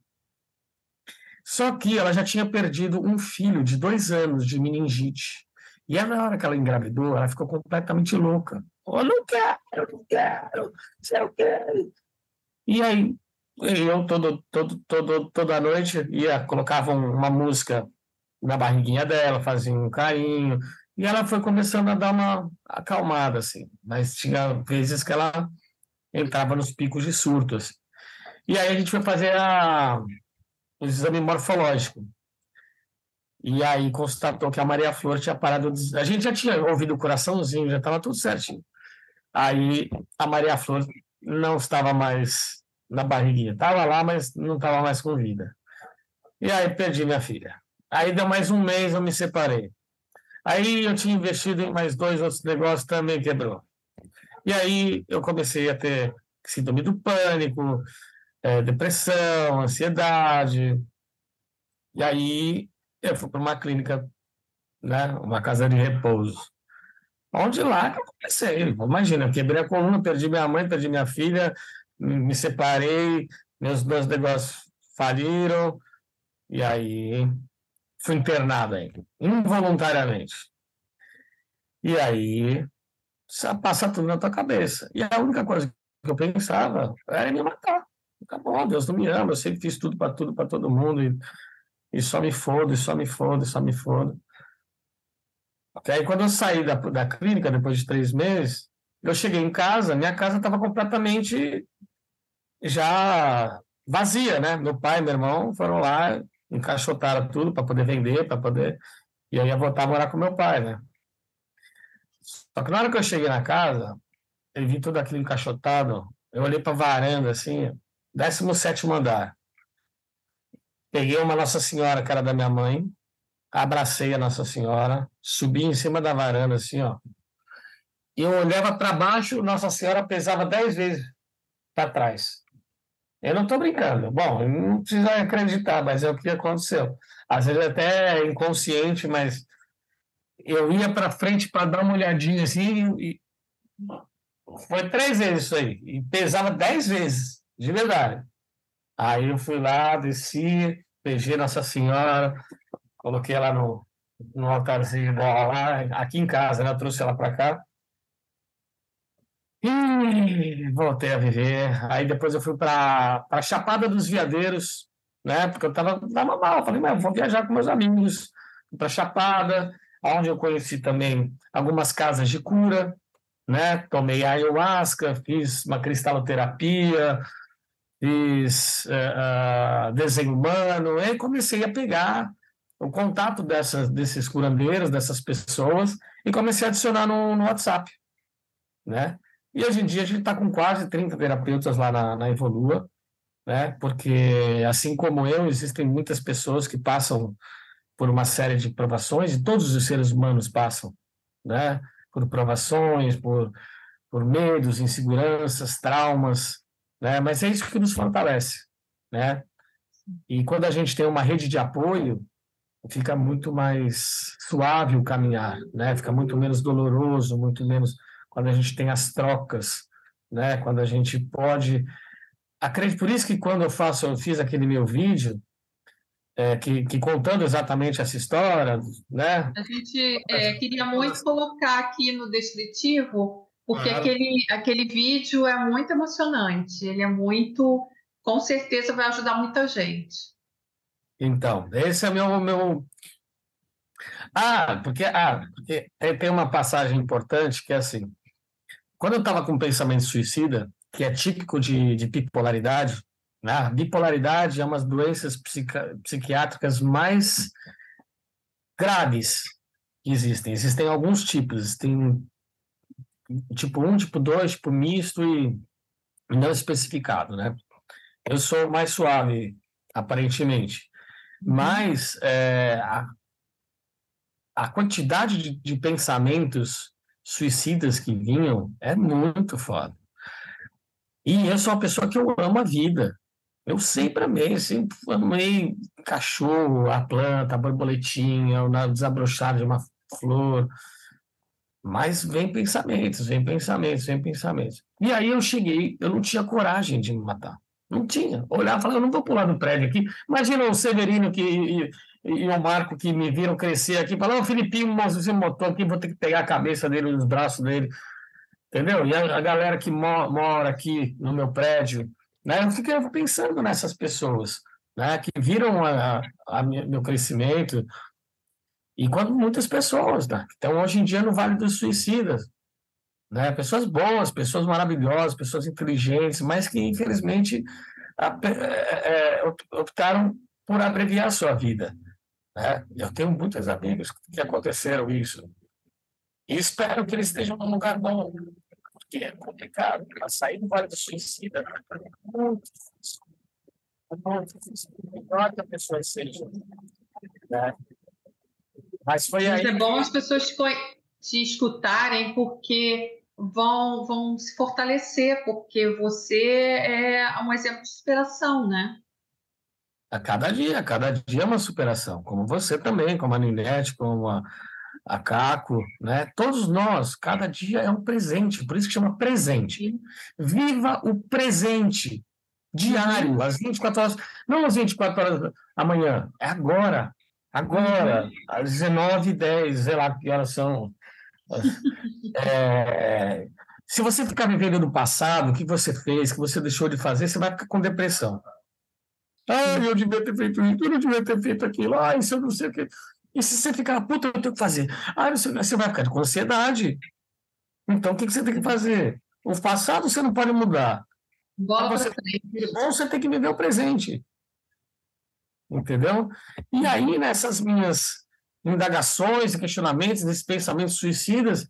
Só que ela já tinha perdido um filho de dois anos de meningite. E aí, na hora que ela engravidou, ela ficou completamente louca. Eu não quero, não quero, eu quero. E aí, eu todo, todo, todo, toda noite ia, colocava uma música na barriguinha dela, fazia um carinho, e ela foi começando a dar uma acalmada, assim. Mas tinha vezes que ela entrava nos picos de surto, assim. E aí a gente foi fazer a, o exame morfológico. E aí constatou que a Maria Flor tinha parado. A gente já tinha ouvido o coraçãozinho, já estava tudo certinho. Aí a Maria Flor não estava mais na barriguinha. Estava lá, mas não estava mais com vida. E aí perdi minha filha. Aí deu mais um mês, eu me separei. Aí eu tinha investido em mais dois outros negócios, também quebrou. E aí eu comecei a ter síndrome do pânico, é, depressão, ansiedade. E aí eu fui para uma clínica, né, uma casa de repouso. Onde lá que eu comecei. Imagina, eu quebrei a coluna, perdi minha mãe, perdi minha filha, me separei, meus dois negócios faliram, e aí fui internado involuntariamente. E aí passa tudo na tua cabeça. E a única coisa que eu pensava era me matar. Acabou, Deus não me ama, eu sempre fiz tudo para tudo, para todo mundo, e, e só me foda, e só me foda, e só me foda. Até aí, quando eu saí da, da clínica, depois de três meses, eu cheguei em casa, minha casa estava completamente já vazia, né? Meu pai e meu irmão foram lá, encaixotaram tudo para poder vender, para poder. E eu ia voltar a morar com meu pai, né? Só que na hora que eu cheguei na casa, eu vi tudo aquilo encaixotado, eu olhei para a varanda, assim, 17 andar. Peguei uma Nossa Senhora, que era da minha mãe, abracei a Nossa Senhora, subi em cima da varanda, assim, ó. E eu olhava para baixo, Nossa Senhora pesava dez vezes para trás. Eu não estou brincando. Bom, não precisa acreditar, mas é o que aconteceu. Às vezes até inconsciente, mas eu ia para frente para dar uma olhadinha assim e foi três vezes isso aí. E pesava dez vezes, de verdade. Aí eu fui lá, desci, beijei Nossa Senhora, coloquei ela no, no altarzinho dela lá, aqui em casa, né? Eu trouxe ela para cá. E voltei a viver. Aí depois eu fui para a Chapada dos Veadeiros, né? Porque eu tava, tava mal. Falei, mas vou viajar com meus amigos. Para Chapada, onde eu conheci também algumas casas de cura, né? Tomei ayahuasca, fiz uma cristaloterapia, fiz uh, desenho humano, e comecei a pegar o contato dessas, desses curandeiros, dessas pessoas, e comecei a adicionar no, no WhatsApp, né? E hoje em dia a gente está com quase 30 terapeutas lá na, na Evolua, né? Porque, assim como eu, existem muitas pessoas que passam por uma série de provações, e todos os seres humanos passam, né? Por provações, por, por medos, inseguranças, traumas, né? Mas é isso que nos fortalece, né? E quando a gente tem uma rede de apoio, fica muito mais suave o caminhar, né? Fica muito menos doloroso, muito menos quando a gente tem as trocas, né? Quando a gente pode acredito por isso que quando eu faço, eu fiz aquele meu vídeo é, que, que, contando exatamente essa história, né?
A gente é, queria muito colocar aqui no descritivo, porque ah. aquele, aquele vídeo é muito emocionante, ele é muito, com certeza vai ajudar muita gente.
Então, esse é meu meu Ah, porque ah, porque tem uma passagem importante que é assim. Quando eu estava com pensamento suicida, que é típico de, de bipolaridade? A bipolaridade é uma das doenças psiquiátricas mais graves que existem. Existem alguns tipos, tem tipo 1, tipo 2, tipo misto e não especificado, né? Eu sou mais suave, aparentemente. Mas é, a, a quantidade de, de pensamentos suicidas que vinham é muito foda. E eu sou uma pessoa que eu amo a vida. Eu sempre amei, sempre amei cachorro, a planta, a borboletinha, o desabrochar de uma flor. Mas vem pensamentos, vem pensamentos, vem pensamentos. E aí eu cheguei, eu não tinha coragem de me matar. Não tinha. Olhava e falava, eu não vou pular do prédio aqui. Imagina o Severino que, e, e o Marco que me viram crescer aqui, falaram, o Filipinho, você motor aqui, vou ter que pegar a cabeça dele, os braços dele. Entendeu? E a, a galera que mo mora aqui no meu prédio, né? Eu fiquei pensando nessas pessoas, né? Que viram a, a, meu crescimento. E quando muitas pessoas, né? Então, hoje em dia, no Vale dos Suicidas, né? Pessoas boas, pessoas maravilhosas, pessoas inteligentes, mas que infelizmente é, é, optaram por abreviar a sua vida. Né? Eu tenho muitos amigos que aconteceram isso. E espero que eles estejam num lugar bom, que é complicado. Para sair do Vale do Suicida é muito difícil. É muito difícil. Melhor que a pessoa seja. Né? Mas foi
Mas
aí.
é bom as pessoas te escutarem, porque vão, vão se fortalecer, porque você é um exemplo de superação, né?
A cada dia, a cada dia é uma superação, como você também, como a Ninete, como a, a Caco, né? Todos nós, cada dia é um presente, por isso que chama presente. Viva o presente diário, uhum. às 24 horas, não às 24 horas amanhã, é agora, agora, uhum. às 19h10, sei lá que horas são. É, se você ficar vivendo no passado, o que você fez, o que você deixou de fazer, você vai ficar com depressão. Ah, eu devia ter feito isso, eu não devia ter feito aquilo, ah, isso eu não sei o que. E se você ficar, puta, eu tenho que fazer. Ah, você vai ficar com ansiedade. Então, o que você tem que fazer? O passado você não pode mudar.
Bola
você, bom, você tem que viver o presente. Entendeu? E aí, nessas minhas indagações e questionamentos, nesses pensamentos suicidas,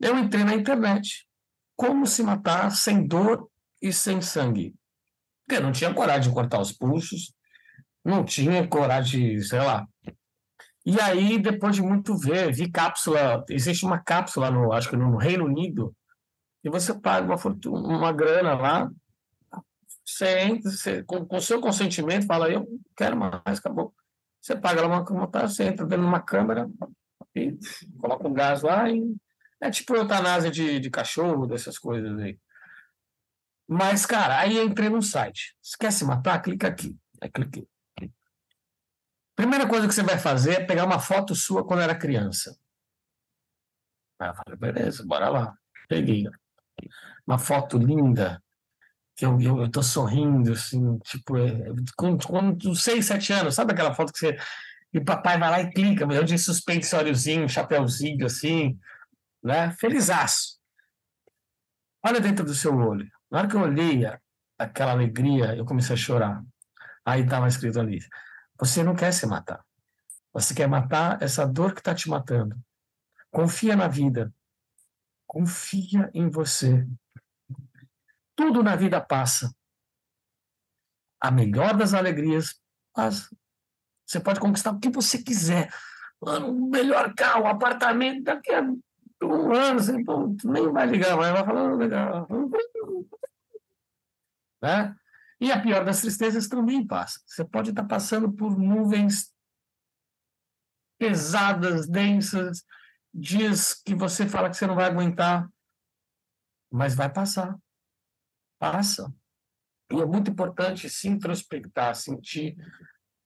eu entrei na internet. Como se matar sem dor e sem sangue? Porque não tinha coragem de cortar os pulsos, não tinha coragem de, sei lá. E aí, depois de muito ver, vi cápsula, existe uma cápsula, no, acho que no Reino Unido, e você paga uma, uma grana lá, você entra, você, com, com seu consentimento, fala, eu quero mais, acabou. Você paga lá uma, uma você entra dentro de uma câmera, e coloca um gás lá e é tipo eutanásia de, de cachorro, dessas coisas aí. Mas, cara, aí eu entrei no site. Se matar, clica aqui. Aí cliquei. Primeira coisa que você vai fazer é pegar uma foto sua quando era criança. Aí eu falei, beleza, bora lá. Peguei. Uma foto linda, que eu, eu, eu tô sorrindo, assim, tipo, é, com, com 6, 7 anos, sabe aquela foto que você. E o papai vai lá e clica, eu de suspensóriozinho, chapéuzinho, assim, né? Felizaço. Olha dentro do seu olho. Na hora que eu olhei aquela alegria, eu comecei a chorar. Aí estava escrito ali: você não quer se matar. Você quer matar essa dor que está te matando. Confia na vida. Confia em você. Tudo na vida passa. A melhor das alegrias passa. Você pode conquistar o que você quiser. o melhor carro, apartamento, daqui a um ano, você nem vai ligar mais, vai falar, legal. Né? E a pior das tristezas também passa. Você pode estar passando por nuvens pesadas, densas, dias que você fala que você não vai aguentar, mas vai passar. Passa. E é muito importante se introspectar, sentir.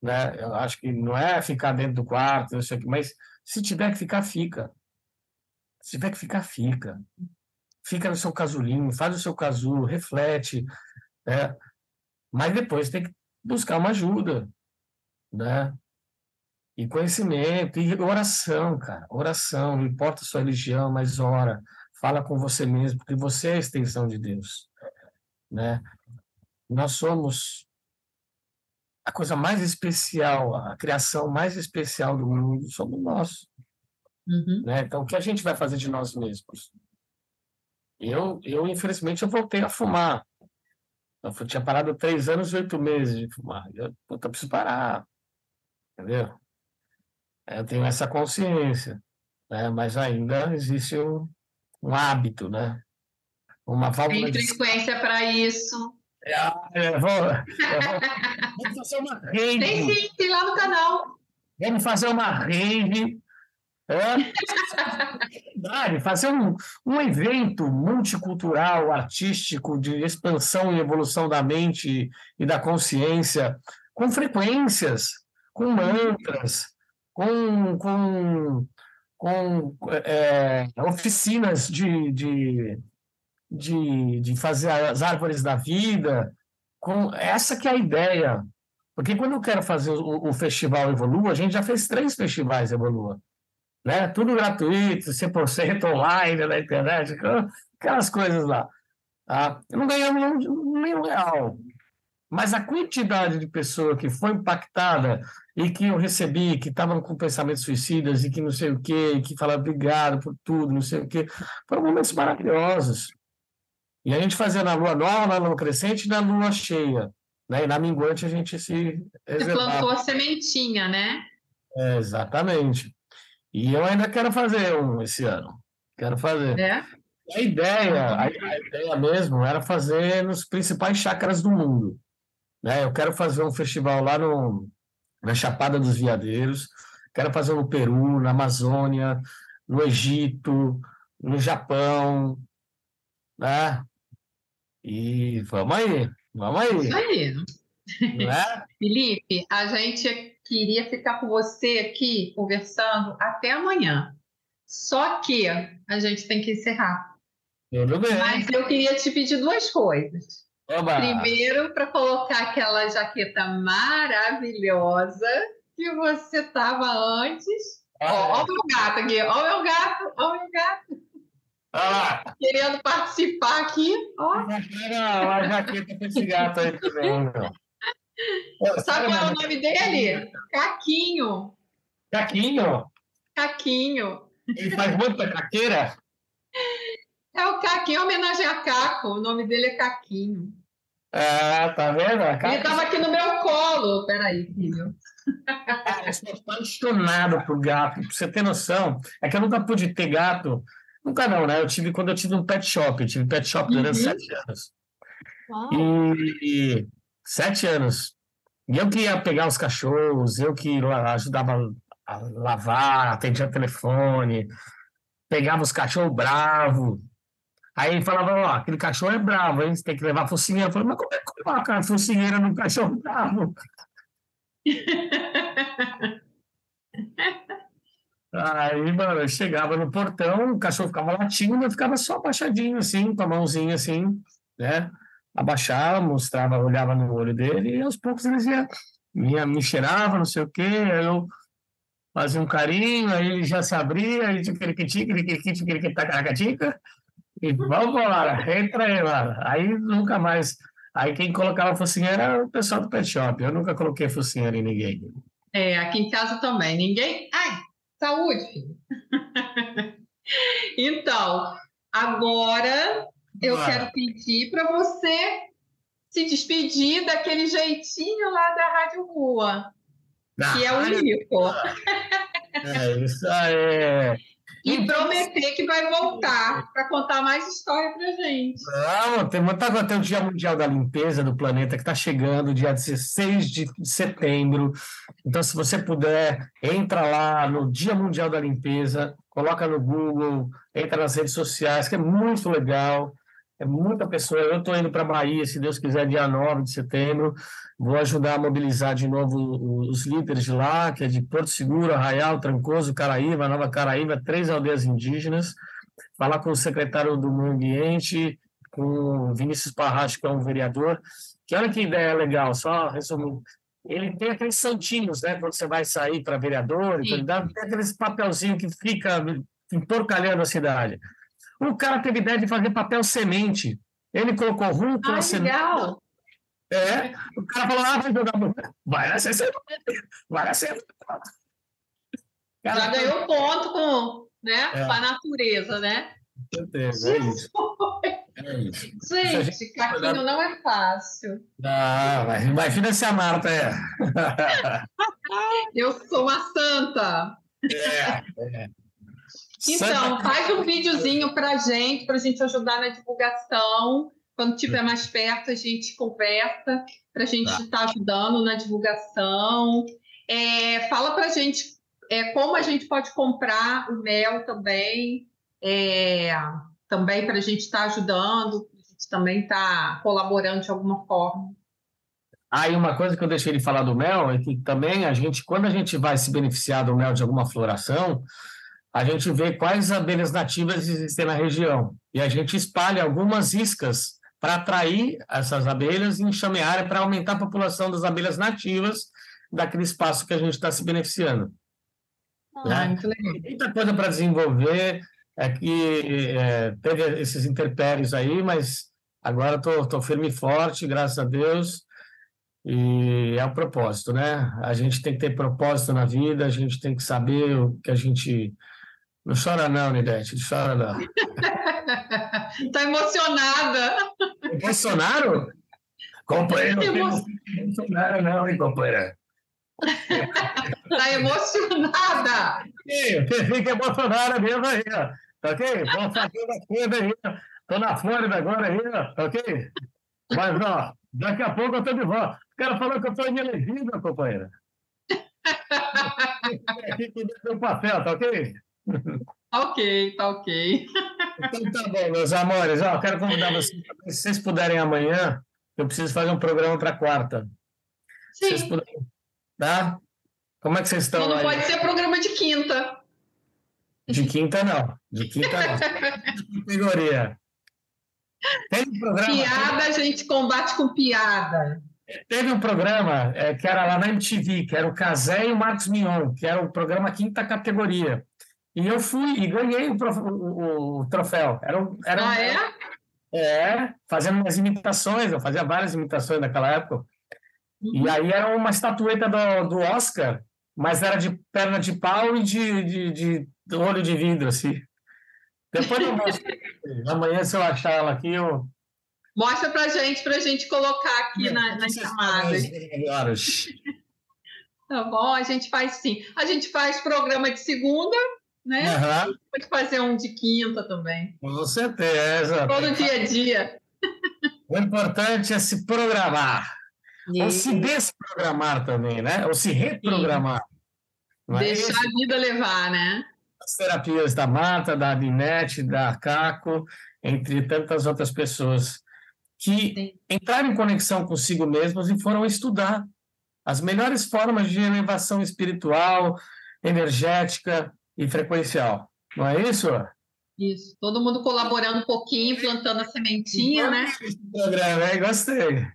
Né? Eu acho que não é ficar dentro do quarto, não sei o que, mas se tiver que ficar, fica. Se tiver que ficar, fica. Fica no seu casulinho, faz o seu casulo, reflete, né? Mas depois tem que buscar uma ajuda, né? E conhecimento, e oração, cara. Oração, não importa a sua religião, mas ora. Fala com você mesmo, porque você é a extensão de Deus, né? Nós somos a coisa mais especial, a criação mais especial do mundo somos nós. Uhum. Né? Então, o que a gente vai fazer de nós mesmos? Eu, eu infelizmente, eu voltei a fumar. Eu tinha parado três anos e oito meses de fumar. Eu, puta, preciso parar. Entendeu? Eu tenho essa consciência. Né? Mas ainda existe um, um hábito, né? Uma
válvula Tem frequência de... para isso.
É, eu vou, eu vou, vamos fazer uma rede.
Tem sim, tem lá no canal.
Vamos fazer uma rede é, fazer um, um evento multicultural, artístico, de expansão e evolução da mente e da consciência, com frequências, com mantras, com, com, com é, oficinas de, de, de, de fazer as árvores da vida, com essa que é a ideia. Porque quando eu quero fazer o, o festival Evolua, a gente já fez três festivais Evolua né? Tudo gratuito, 100% online na internet, aquelas coisas lá. Tá? Não ganhamos nenhum real. Mas a quantidade de pessoas que foi impactada e que eu recebi, que estavam com pensamentos suicidas e que não sei o quê, que falaram obrigado por tudo, não sei o quê, foram momentos maravilhosos. E a gente fazia na lua nova, na lua crescente e na lua cheia. Né? E na minguante a gente se
Você plantou a sementinha, né?
É, exatamente. E eu ainda quero fazer um esse ano. Quero fazer.
É?
A ideia, a, ideia mesmo era fazer nos principais chakras do mundo. Né? Eu quero fazer um festival lá no, na Chapada dos Veadeiros, quero fazer no Peru, na Amazônia, no Egito, no Japão, né? E vamos aí, vamos aí.
Isso aí. Né? Felipe, a gente queria ficar com você aqui conversando até amanhã. Só que a gente tem que encerrar.
Tudo bem.
Mas eu queria te pedir duas coisas. Oba. Primeiro, para colocar aquela jaqueta maravilhosa que você estava antes. Ó, o meu gato aqui, ó o meu gato, ó o meu gato. Ah. Querendo participar aqui, ó.
A jaqueta com esse gato aí também,
Sabe qual é o nome dele? Caquinho.
Caquinho?
Caquinho.
Ele faz muita caqueira?
É o Caquinho, homenagem a Caco. O nome dele é Caquinho.
Ah, tá vendo?
Ele estava aqui no meu colo. Peraí, filho.
eu sou apaixonado por gato. Pra você ter noção, é que eu nunca pude ter gato. Nunca não, né? Eu tive quando eu tive um pet shop. Eu tive pet shop durante uhum. sete anos. E, e, sete anos. E eu que ia pegar os cachorros, eu que ajudava a lavar, atendia telefone, pegava os cachorros bravos. Aí ele falava, ó, aquele cachorro é bravo, hein? Você tem que levar a focinheira. Eu falei, mas como é que coloca a focinheira num cachorro bravo? Aí, mano, eu chegava no portão, o cachorro ficava latindo, eu ficava só abaixadinho, assim, com a mãozinha assim, né? Abaixava, mostrava, olhava no olho dele, e aos poucos eles iam, me, me cheirava, não sei o quê, aí eu fazia um carinho, aí ele já se abria, aí tica, e vamos embora, entra aí, mano. Aí nunca mais. Aí quem colocava focinheira era o pessoal do pet shop, eu nunca coloquei focinheira em ninguém.
É, aqui em casa também, ninguém. Ai, saúde, então, agora eu quero pedir para você se despedir daquele jeitinho lá da Rádio Rua que é o único.
É, isso aí.
E prometer que vai voltar para contar mais história para gente.
Não, tem coisa. Tem o Dia Mundial da Limpeza do Planeta que está chegando, dia 16 de setembro. Então, se você puder, entra lá no Dia Mundial da Limpeza, coloca no Google, entra nas redes sociais, que é muito legal. É muita pessoa. Eu estou indo para Bahia, se Deus quiser, dia 9 de setembro. Vou ajudar a mobilizar de novo os líderes de lá, que é de Porto Seguro, Arraial, Trancoso, Caraíva, Nova Caraíva, três aldeias indígenas. Falar com o secretário do Meio Ambiente, com o Vinícius Parracho, que é um vereador. Que olha que ideia legal, só resumindo. Ele tem aqueles santinhos, né? Quando você vai sair para vereador, então ele dá tem aqueles papelzinho que fica emporcalhando a cidade. O cara teve ideia de fazer papel semente. Ele colocou rúcula,
ah, semente.
É, o cara falou, ah, vai jogar. Vai na CC, vai na CC.
Já ganhou ponto com, né, é. com a natureza, né?
Certeza, é isso.
É isso. Gente, gente Caquinho não é fácil.
Não, mas imagina se a Marta é.
Eu sou uma santa.
É, é.
Então, faz um videozinho para gente, para a gente ajudar na divulgação. Quando estiver mais perto, a gente conversa para a gente estar tá. tá ajudando na divulgação. É, fala para a gente é, como a gente pode comprar o mel também, é, também para a gente estar tá ajudando, a gente também está colaborando de alguma forma.
Ah, e uma coisa que eu deixei de falar do mel é que também a gente, quando a gente vai se beneficiar do mel de alguma floração, a gente vê quais abelhas nativas existem na região e a gente espalha algumas iscas para atrair essas abelhas e enxamear para aumentar a população das abelhas nativas daquele espaço que a gente está se beneficiando. Ah, né? Muita coisa para desenvolver, é que é, teve esses interpérios aí, mas agora estou firme e forte, graças a Deus, e é o propósito, né? A gente tem que ter propósito na vida, a gente tem que saber o que a gente Não chora não, Nidete, não chora não.
Está emocionada.
Bolsonaro? Companheiro, não Bolsonaro não, hein, companheira?
Está emocionada.
Você fica Bolsonaro mesmo aí, ó. Tá ok? Vamos fazer uma coisa aí. Estou na Flórida agora aí, ó. Tá ok? Mas, ó, daqui a pouco eu estou de volta. O cara falou que eu estou inelegível, companheira. Aqui com o papel, tá ok?
Tá ok, tá ok.
Então tá bom, meus amores. Ó, quero convidar vocês, se vocês puderem amanhã, eu preciso fazer um programa para quarta.
Sim. Vocês puderem,
tá? Como é que vocês estão?
Não, não pode ser programa de quinta.
De quinta, não. De quinta, não. Categoria.
Tem um programa. Piada a gente combate com piada.
Teve um programa é, que era lá na MTV, que era o Casé e o Marcos Mion, que era o programa quinta categoria. E eu fui e ganhei o, o, o troféu. Era, era
ah, é?
É, fazendo umas imitações, eu fazia várias imitações naquela época. Uhum. E aí era uma estatueta do, do Oscar, mas era de perna de pau e de, de, de, de olho de vidro, assim. Depois eu mostro. Amanhã, se eu achar ela aqui, eu.
Mostra pra gente, pra gente colocar aqui na, nas chamadas. Tá bom, a gente faz sim. A gente faz programa de segunda, né? Uhum. Pode fazer um de quinta também.
Com certeza.
Todo dia a dia.
O importante é se programar. Ou se desprogramar também, né? Ou se reprogramar.
É Deixar a vida levar, né?
As terapias da Marta, da Adinete, da Caco, entre tantas outras pessoas que Sim. entraram em conexão consigo mesmos e foram estudar as melhores formas de elevação espiritual, energética, e frequencial. Não é isso?
Isso. Todo mundo colaborando um pouquinho, plantando a sementinha, né?
Programa, hein? Gostei.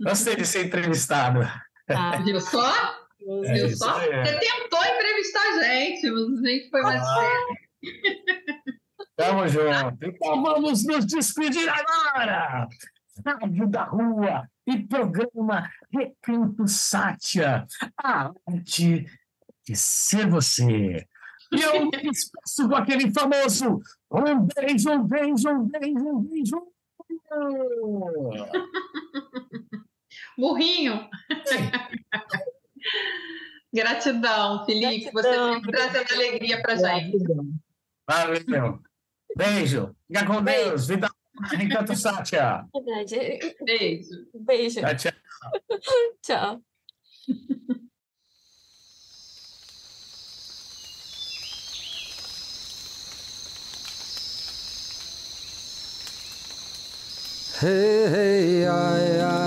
Gostei de ser entrevistado.
Ah, viu só? É viu só? Você tentou entrevistar a gente, mas a gente foi mais ah.
Tamo junto. Então vamos nos despedir agora. Rádio da Rua e programa Recanto Sátia. A arte de ser você. E eu me despeço com aquele famoso um beijo, um beijo, um beijo, um beijo.
Burrinho. Gratidão, Felipe. Gratidão. Você sempre trazendo alegria para gente.
Valeu. Beijo. Fica com Deus. Vida Encanto Sátia.
Verdade.
Beijo.
Beijo.
Tchau, tchau.
tchau.
Hey, hey, I, I,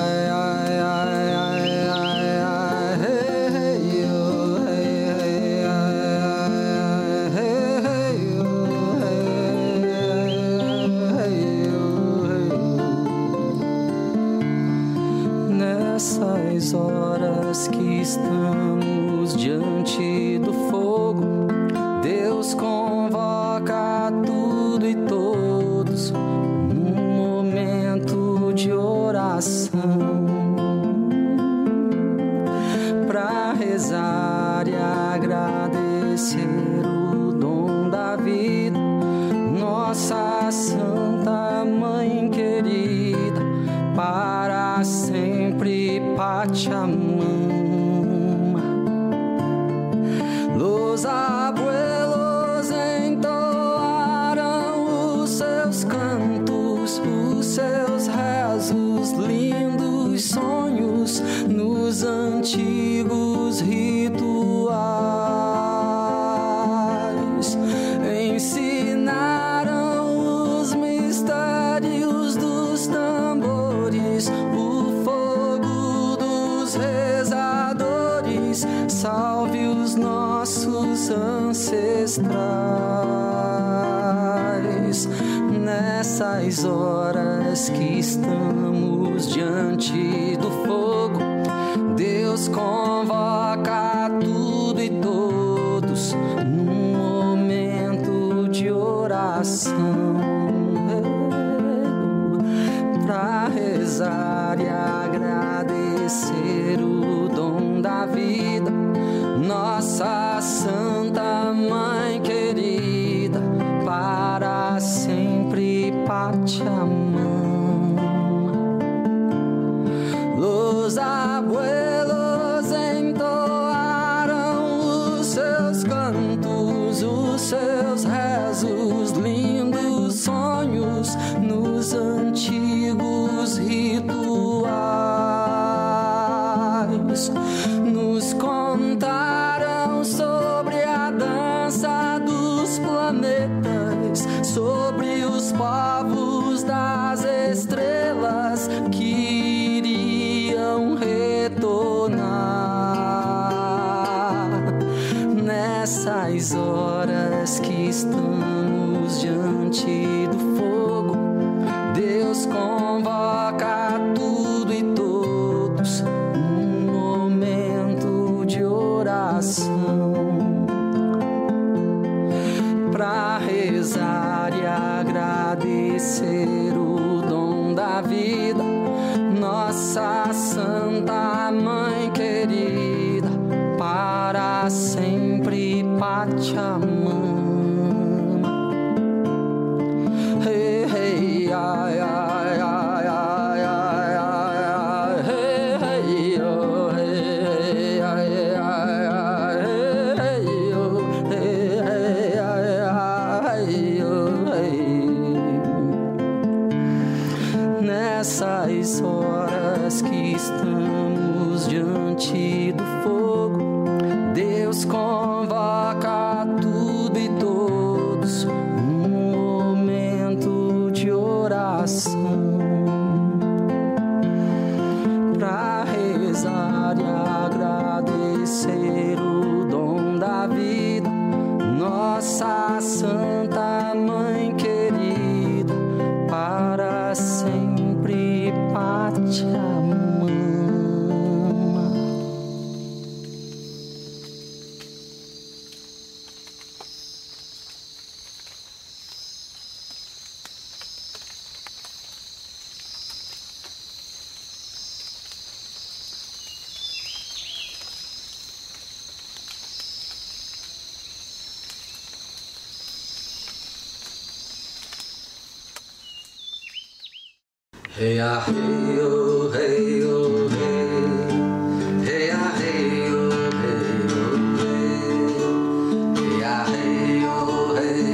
Hey, oh, hey, oh, hey.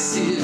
this is